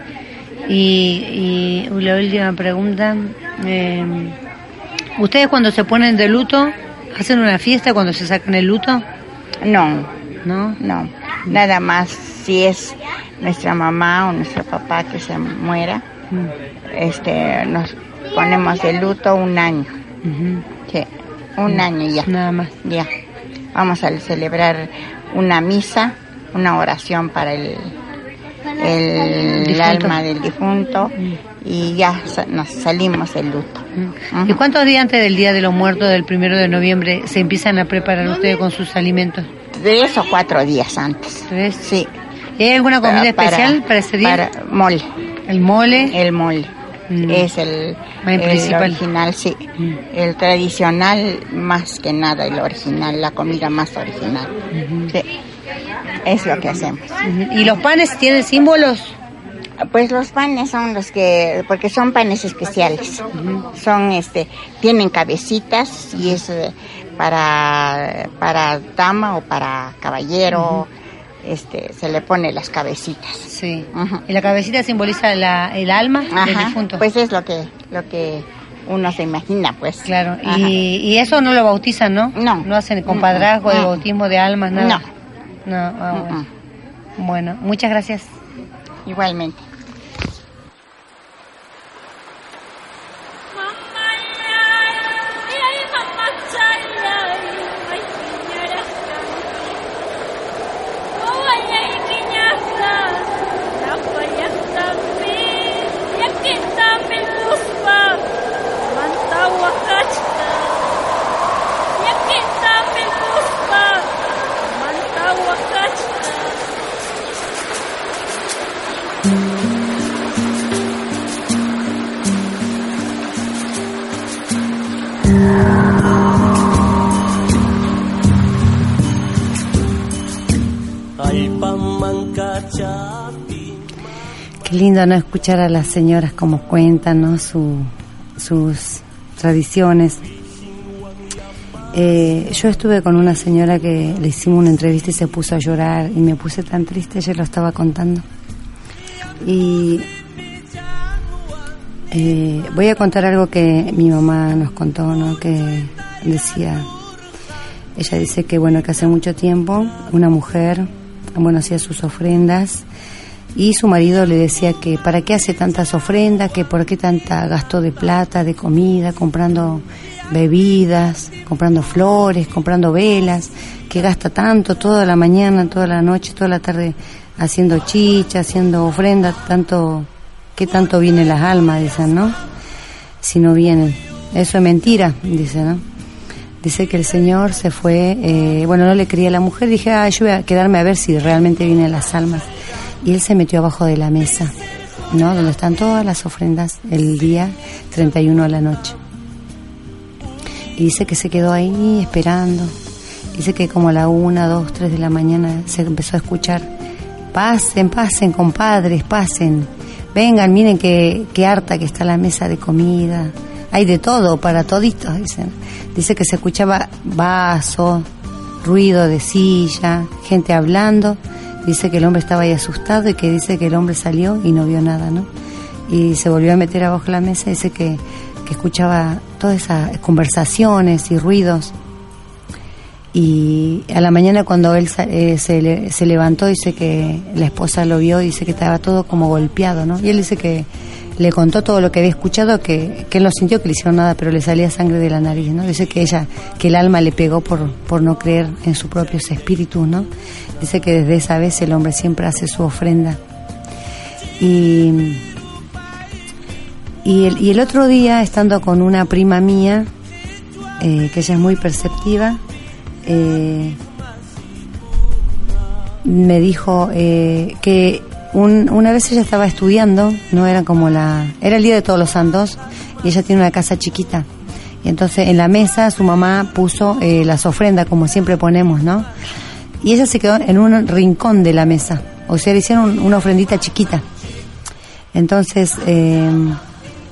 Y, y la última pregunta. eh, ¿Ustedes cuando se ponen de luto, hacen una fiesta cuando se sacan el luto? No, ¿No? no. Nada más si es nuestra mamá o nuestro papá que se muera, Mm. este nos ponemos de luto un año. Sí, un año ya. Nada más. Ya. Vamos a celebrar una misa, una oración para el, el, alma del difunto y ya nos salimos del luto. ¿Y cuántos días antes del Día de los Muertos, del primero de noviembre, se empiezan a preparar ustedes con sus alimentos? Tres o cuatro días antes. ¿Tres? Sí. ¿Y hay alguna comida Para- especial para ese día? Para mole. ¿El mole? El mole. Mm. Es el, El el principal. original, sí. Mm. El tradicional, más que nada, el original, la comida más original. Sí. Es lo que hacemos. ¿Y los panes tienen símbolos? Pues los panes son los que, porque son panes especiales. Son, este, tienen cabecitas y es eh, para, para dama o para caballero. Este, se le pone las cabecitas. Sí. ¿Y la cabecita simboliza la, el alma del Ajá, difunto? Pues es lo que, lo que uno se imagina, pues. Claro. Y, y eso no lo bautizan, ¿no? No. No hacen compadrazgo de Mm, mm. bautismo de almas, nada. No. No. ah, bueno. Bueno, muchas gracias. Igualmente. Lindo no escuchar a las señoras como cuentan, ¿no? Su, sus tradiciones. Eh, yo estuve con una señora que le hicimos una entrevista y se puso a llorar y me puse tan triste, ella lo estaba contando. Y eh, voy a contar algo que mi mamá nos contó, ¿no? Que decía, ella dice que bueno, que hace mucho tiempo una mujer, bueno, hacía sus ofrendas y su marido le decía que para qué hace tantas ofrendas, que por qué tanta gasto de plata, de comida, comprando bebidas, comprando flores, comprando velas, que gasta tanto toda la mañana, toda la noche, toda la tarde haciendo chicha, haciendo ofrendas, tanto, que tanto vienen las almas, dicen, ¿no? Si no vienen. Eso es mentira, dice, ¿no? Dice que el Señor se fue, eh, bueno, no le creía a la mujer, dije, ah, yo voy a quedarme a ver si realmente vienen las almas. Y él se metió abajo de la mesa, ¿no? Donde están todas las ofrendas el día 31 a la noche. Y dice que se quedó ahí esperando. Dice que como a la una, dos, tres de la mañana se empezó a escuchar, pasen, pasen, compadres, pasen, vengan, miren qué harta que está la mesa de comida. Hay de todo para toditos, dicen. Dice que se escuchaba vaso, ruido de silla, gente hablando. Dice que el hombre estaba ahí asustado y que dice que el hombre salió y no vio nada, ¿no? Y se volvió a meter abajo la mesa. Dice que que escuchaba todas esas conversaciones y ruidos. Y a la mañana cuando él eh, se, se, levantó, dice que la esposa lo vio, dice que estaba todo como golpeado, ¿no? Y él dice que le contó todo lo que había escuchado, que, que él no sintió que le hicieron nada, pero le salía sangre de la nariz, ¿no? Dice que ella, que el alma le pegó por, por no creer en su propio espíritu, ¿no? Dice que desde esa vez el hombre siempre hace su ofrenda. Y y el, y el otro día, estando con una prima mía, eh, que ella es muy perceptiva, eh, me dijo eh, que una vez ella estaba estudiando, no era como la, era el día de todos los santos, y ella tiene una casa chiquita. Y entonces en la mesa su mamá puso las ofrendas, como siempre ponemos, ¿no? Y ella se quedó en un rincón de la mesa, o sea, le hicieron una ofrendita chiquita. Entonces,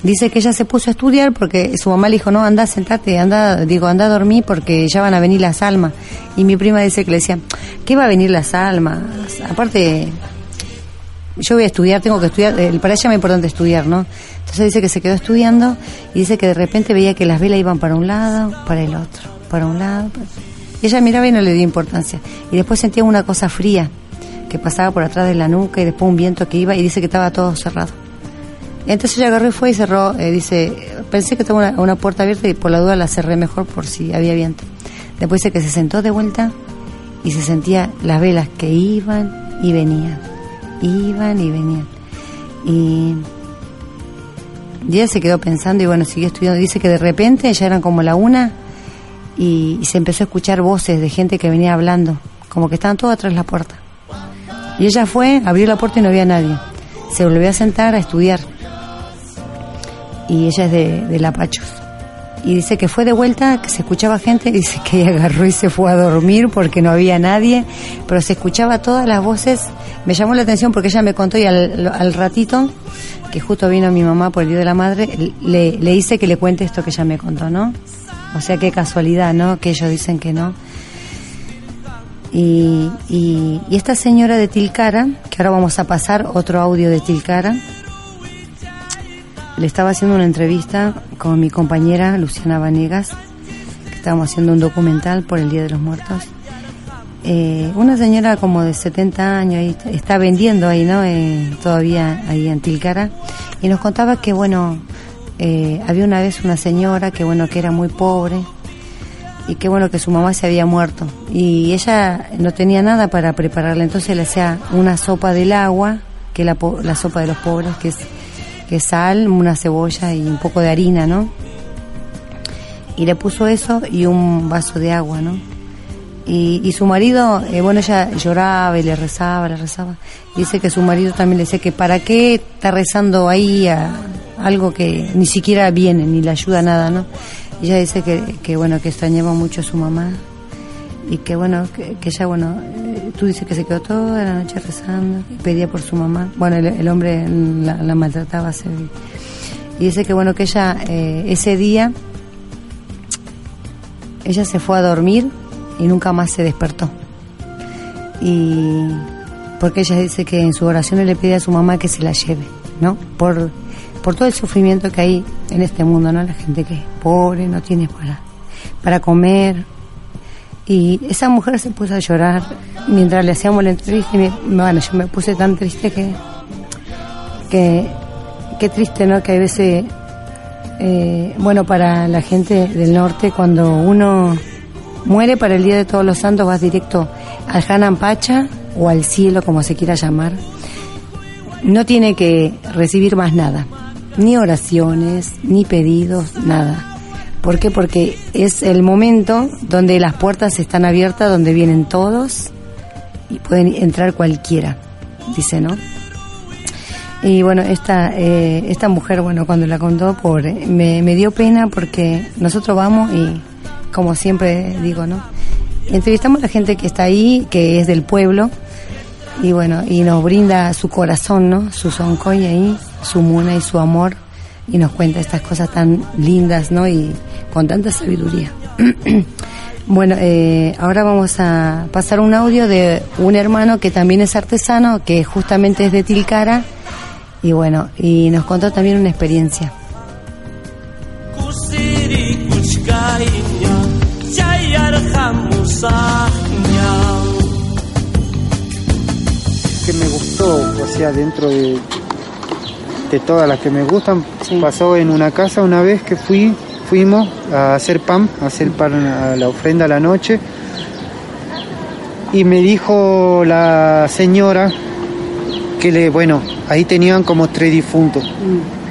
Dice que ella se puso a estudiar porque su mamá le dijo, no, anda, sentate, anda, digo, anda a dormir porque ya van a venir las almas. Y mi prima dice que le decía, ¿qué va a venir las almas? Aparte, yo voy a estudiar, tengo que estudiar, para ella es muy importante estudiar, ¿no? Entonces dice que se quedó estudiando y dice que de repente veía que las velas iban para un lado, para el otro, para un lado. Ella miraba y no le dio importancia. Y después sentía una cosa fría que pasaba por atrás de la nuca y después un viento que iba y dice que estaba todo cerrado. Entonces ella agarró y fue y cerró, eh, dice, pensé que tenía una, puerta abierta y por la duda la cerré mejor por si había viento. Después dice que se sentó de vuelta y se sentía las velas que iban y venían, iban y venían. Y, ella se quedó pensando y bueno, siguió estudiando. Dice que de repente ya eran como la una y, y se empezó a escuchar voces de gente que venía hablando, como que estaban todos atrás de la puerta. Y ella fue, abrió la puerta y no había nadie. Se volvió a sentar a estudiar y ella es de, de Lapachos. Y dice que fue de vuelta, que se escuchaba gente, dice que ella agarró y se fue a dormir porque no había nadie, pero se escuchaba todas las voces. Me llamó la atención porque ella me contó y al, ratito, que justo vino mi mamá por el Día de la Madre, le, le hice que le cuente esto que ella me contó, ¿no? O sea, qué casualidad, ¿no? Que ellos dicen que no. Y, y, esta señora de Tilcara, que ahora vamos a pasar otro audio de Tilcara, le estaba haciendo una entrevista con mi compañera Luciana Vanegas, que estábamos haciendo un documental por el Día de los Muertos. Eh, una señora como de 70 años ahí, está vendiendo ahí, ¿no? Eh, todavía ahí en Tilcara. Y nos contaba que, bueno, eh, había una vez una señora que, bueno, que era muy pobre y que, bueno, que su mamá se había muerto. Y ella no tenía nada para prepararle, entonces le hacía una sopa del agua, que es la, la sopa de los pobres, que es que sal, una cebolla y un poco de harina, ¿no? Y le puso eso y un vaso de agua, ¿no? Y, su marido, eh, bueno, ella lloraba y le rezaba, le rezaba. Dice que su marido también le decía que para qué está rezando ahí a algo que ni siquiera viene, ni le ayuda nada, ¿no? Ella dice que, que bueno, que extrañaba mucho a su mamá y que bueno, que, ella, bueno, eh, tú dices que se quedó toda la noche rezando, pedía por su mamá, bueno, el, hombre la, maltrataba, y dice que bueno, que ella eh, ese día ella se fue a dormir y nunca más se despertó. Y porque ella dice que en su oración le pide a su mamá que se la lleve, ¿no? Por, por todo el sufrimiento que hay en este mundo, ¿no? La gente que es pobre, no tiene para, para comer. Y esa mujer se puso a llorar mientras le hacíamos la entrevista y me- bueno, yo me puse tan triste que, que, qué triste, ¿no? Que a veces, eh, bueno, para la gente del norte, cuando uno muere para el Día de Todos los Santos, vas directo al Hanan Pacha o al cielo, como se quiera llamar. No tiene que recibir más nada, ni oraciones, ni pedidos, nada. ¿Por qué? Porque es el momento donde las puertas están abiertas, donde vienen todos y pueden entrar cualquiera, dice, ¿no? Y bueno, esta, eh, esta mujer, bueno, cuando la contó, pobre, me, me dio pena porque nosotros vamos y, como siempre digo, ¿no? Entrevistamos a la gente que está ahí, que es del pueblo, y bueno, y nos brinda su corazón, ¿no? Su soncoy ahí, su muna y su amor, y nos cuenta estas cosas tan lindas, ¿no? Y con tanta sabiduría. bueno, eh, ahora vamos a pasar un audio de un hermano que también es artesano, que justamente es de Tilcara, y bueno, y nos contó también una experiencia. Que me gustó, o sea, dentro de, de todas las que me gustan, pasó en una casa una vez que fui, fuimos a hacer pan, a hacer pan a la ofrenda a la noche, y me dijo la señora que le, bueno, ahí tenían como tres difuntos,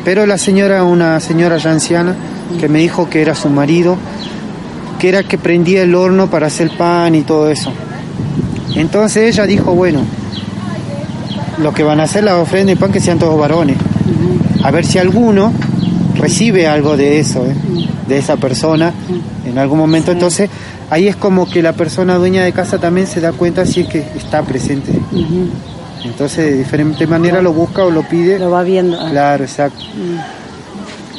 pero la señora, una señora ya anciana, que me dijo que era su marido, que era que prendía el horno para hacer pan y todo eso. Entonces ella dijo, bueno, los que van a hacer la ofrenda y pan que sean todos varones. A ver si alguno recibe algo de eso, ¿eh? De esa persona en algún momento. Entonces ahí es como que la persona dueña de casa también se da cuenta si es que está presente. Entonces de diferente manera lo busca o lo pide. Lo va viendo. ah. Claro, exacto.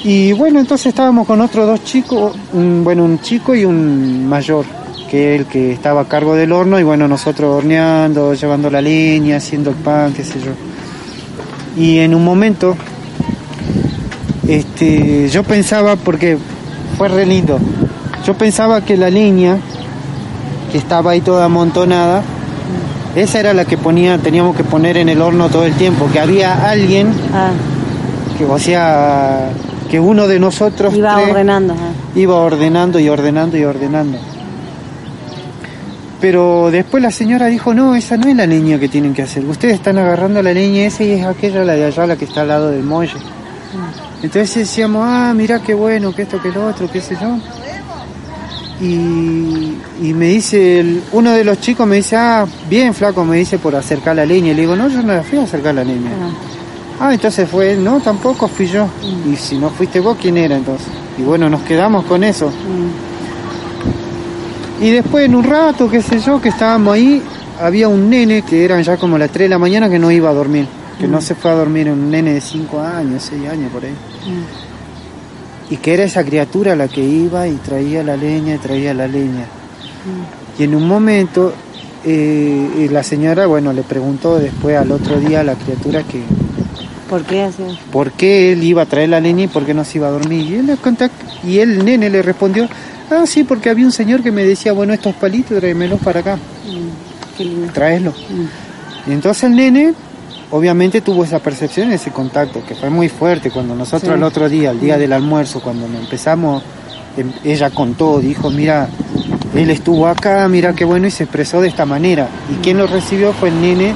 Y bueno, entonces estábamos con otros dos chicos, un- bueno, un chico y un mayor, que es el que estaba a cargo del horno, y bueno, nosotros horneando, llevando la leña, haciendo el pan, qué sé yo. Y en un momento, este, yo pensaba, porque fue re lindo, yo pensaba que la leña, que estaba ahí toda amontonada, esa era la que ponía, teníamos que poner en el horno todo el tiempo, que había alguien Ah, que o sea que uno de nosotros iba tres ordenando. ah. iba ordenando y ordenando y ordenando. Pero después la señora dijo no esa no es la leña que tienen que hacer. Ustedes están agarrando la leña esa y es aquella la de allá la que está al lado del muelle entonces decíamos ah mira qué bueno que esto que lo otro qué sé yo y, y me dice el- uno de los chicos me dice ah bien flaco me dice por acercar la leña y le digo no yo no la fui a acercar la leña Ah, entonces fue él, no, tampoco fui yo. Y si no fuiste vos, ¿quién era entonces? Y bueno, nos quedamos con eso. Y después en un rato, qué sé yo, que estábamos ahí, había un nene que eran ya como las 3 de la mañana que no iba a dormir. Que no se fue a dormir, un nene de 5 años, 6 años por ahí. Y que era esa criatura la que iba y traía la leña y traía la leña. Y en un momento, eh, eh, la señora, bueno, le preguntó después al otro día a la criatura que, ¿Por qué así? por qué él iba a traer la leña y por qué no se iba a dormir. Y él le y el nene le respondió, ah, sí, porque había un señor que me decía, bueno, estos palitos, tráemelos para acá, Qué lindo. tráelos. Y entonces el nene, obviamente, tuvo esa percepción, ese contacto, que fue muy fuerte cuando nosotros Sí. el otro día, el día del almuerzo, cuando empezamos, em- ella contó, dijo, mira, él estuvo acá, mira qué bueno, y se expresó de esta manera. Y quien lo recibió fue el nene.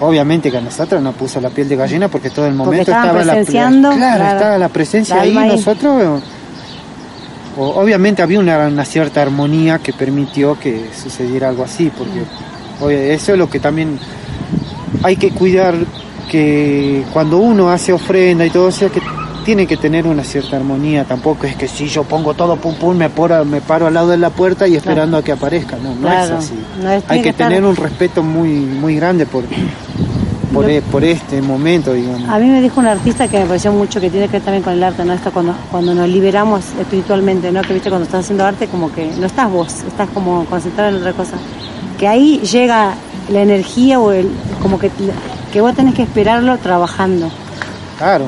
Obviamente que a nosotros nos puso la piel de gallina porque todo el momento estaba la, claro, claro, estaba la presencia la ahí ahí. nosotros obviamente había una, una cierta armonía que permitió que sucediera algo así porque eso es lo que también hay que cuidar que cuando uno hace ofrenda y todo eso que tiene que tener una cierta armonía tampoco es que si yo pongo todo pum pum me paro, me paro al lado de la puerta y esperando a que aparezca no no Claro, es así no es- hay que que estar- tener un respeto muy muy grande por e- por este momento, digamos. A mí me dijo un artista que me pareció mucho que tiene que ver también con el arte, ¿no? Esto cuando, cuando nos liberamos espiritualmente, ¿no? Que viste cuando estás haciendo arte como que no estás vos, estás como concentrado en otra cosa. Que ahí llega la energía o el, como que, que vos tenés que esperarlo trabajando. Claro.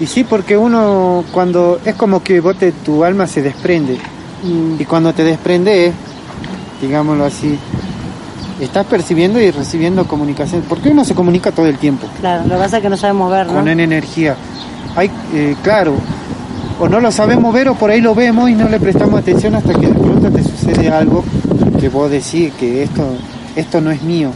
Y sí, porque uno cuando es como que vos te- tu alma se desprende. Mm, Y cuando te desprende, digámoslo así, estás percibiendo y recibiendo comunicación. Porque uno se comunica todo el tiempo. claro, lo que pasa es que no sabemos ver, ¿no? con en energía. Hay, eh, claro, o no lo sabemos ver o por ahí lo vemos y no le prestamos atención hasta que de pronto te sucede algo que vos decís que esto, esto no es mío.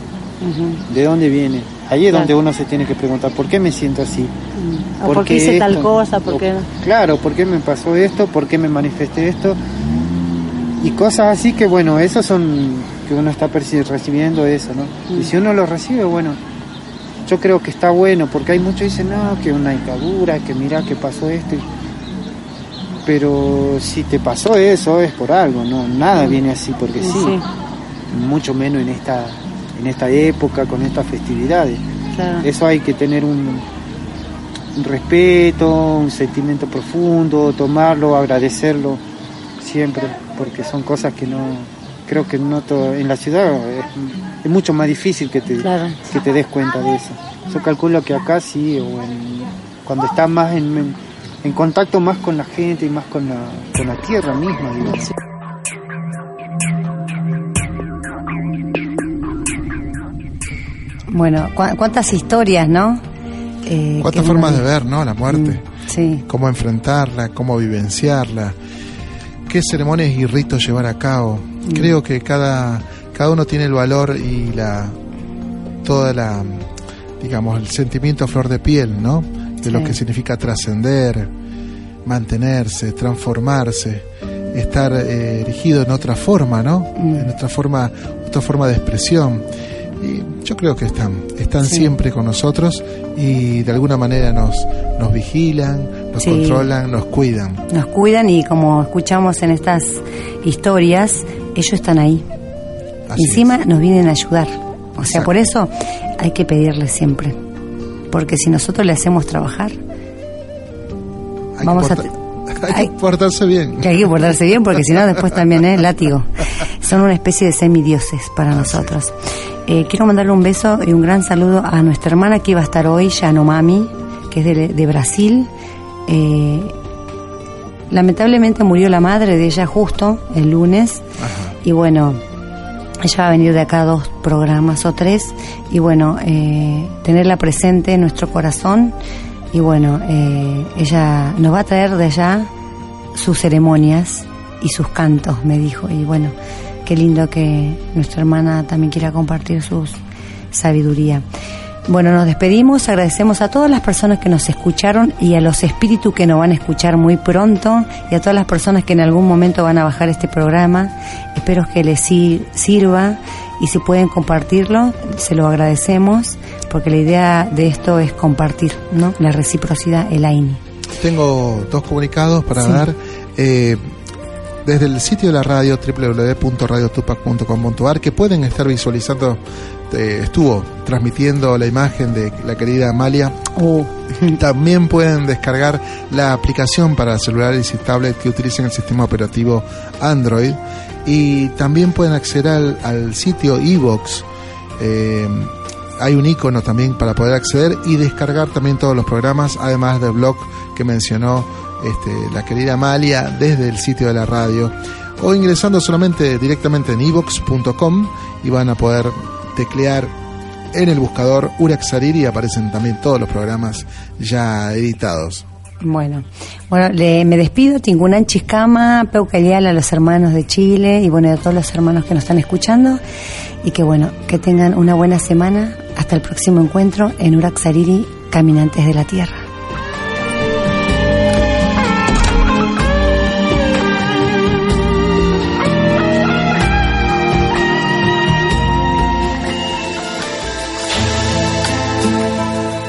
¿De dónde viene? Ahí es Claro. donde uno se tiene que preguntar, ¿por qué me siento así? Mm. O por qué hice tal cosa, por O- qué... Claro, ¿por qué me pasó esto? ¿Por qué me manifesté esto? Y cosas así que, bueno, esos son que uno está recibiendo eso, ¿no? Mm. Y si uno lo recibe, bueno, yo creo que está bueno, porque hay muchos que dicen, no, que una dictadura, que mira que pasó esto. Pero si te pasó eso es por algo, ¿no? Nada viene así porque sí. Sí, Mucho menos en esta, en esta época, con estas festividades. claro. Eso hay que tener un, un respeto, un sentimiento profundo, tomarlo, agradecerlo siempre, porque son cosas que no, creo que no todo, en la ciudad es, es mucho más difícil que te, Claro. que te des cuenta de eso. Yo calculo que acá sí, o en- cuando estás más en, en- en contacto más con la gente y más con la, con la tierra misma, digamos. Bueno, cu- cuántas historias, ¿no? Eh, Cuántas formas uno- de ver, ¿no? La muerte. Mm, Sí, Cómo enfrentarla, cómo vivenciarla. Qué ceremonias y ritos llevar a cabo. Mm. Creo que cada, cada uno tiene el valor y la toda la digamos el sentimiento a flor de piel, ¿no? De lo que significa trascender, mantenerse, transformarse, estar eh, erigido en otra forma, ¿no? Mm. En otra forma, otra forma de expresión. Y yo creo que están, están Sí. siempre con nosotros y de alguna manera nos, nos vigilan, nos Sí. controlan, nos cuidan. nos cuidan y como escuchamos en estas historias, ellos están ahí. Así Encima es. nos vienen a ayudar. O sea, Exacto. por eso hay que pedirles siempre. Porque si nosotros le hacemos trabajar, hay vamos que a porta- te- hay hay- que portarse bien. que hay que portarse bien porque si no después también es látigo. Son una especie de semidioses para nosotros. Eh, quiero mandarle un beso y un gran saludo a nuestra hermana que iba a estar hoy, Yanomami, que es de, de Brasil. Eh, lamentablemente murió la madre de ella justo el lunes y bueno, ella va a venir de acá a dos programas o tres y bueno, eh, tenerla presente en nuestro corazón y bueno, eh, ella nos va a traer de allá sus ceremonias y sus cantos, me dijo. Y bueno, qué lindo que nuestra hermana también quiera compartir su sabiduría. Bueno, nos despedimos, agradecemos a todas las personas que nos escucharon y a los espíritus que nos van a escuchar muy pronto y a todas las personas que en algún momento van a bajar este programa. Espero que les si- sirva y si pueden compartirlo, se lo agradecemos porque la idea de esto es compartir, ¿no? La reciprocidad, el AINI. Tengo dos comunicados para Sí. dar. Eh, desde el sitio de la radio www.radiotupac.com.ar que pueden estar visualizando, eh, estuvo transmitiendo la imagen de la querida Amalia. Uh, También pueden descargar la aplicación para celulares y tablet que utilicen el sistema operativo Android. Y también pueden acceder al, al sitio iVox. Eh, hay un icono también para poder acceder y descargar también todos los programas, además del blog que mencionó este, la querida Amalia desde el sitio de la radio. O ingresando solamente directamente en ivox.com y van a poder teclear en el buscador Uraxariri y aparecen también todos los programas ya editados. Bueno, bueno, le, me despido, Tingunan Chiscama, Peucalial a los hermanos de Chile y bueno, a todos los hermanos que nos están escuchando y que bueno, que tengan una buena semana. Hasta el próximo encuentro en Uraxariri, Caminantes de la Tierra.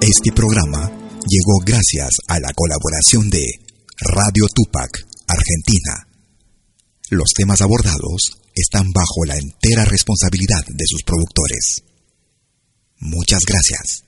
Este programa llegó gracias a la colaboración de Radio Tupac, Argentina. Los temas abordados están bajo la entera responsabilidad de sus productores. Muchas gracias.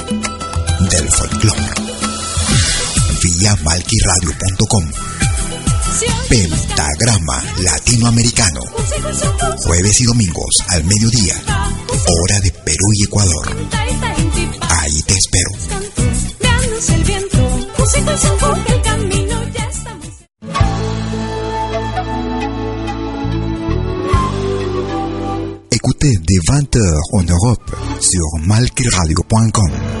del folclore. Vía malquiradio.com Pentagrama Latinoamericano. Jueves y domingos al mediodía. Hora de Perú y Ecuador. Ahí te espero. Écoutez des 20h en Europe sur malquiradio.com.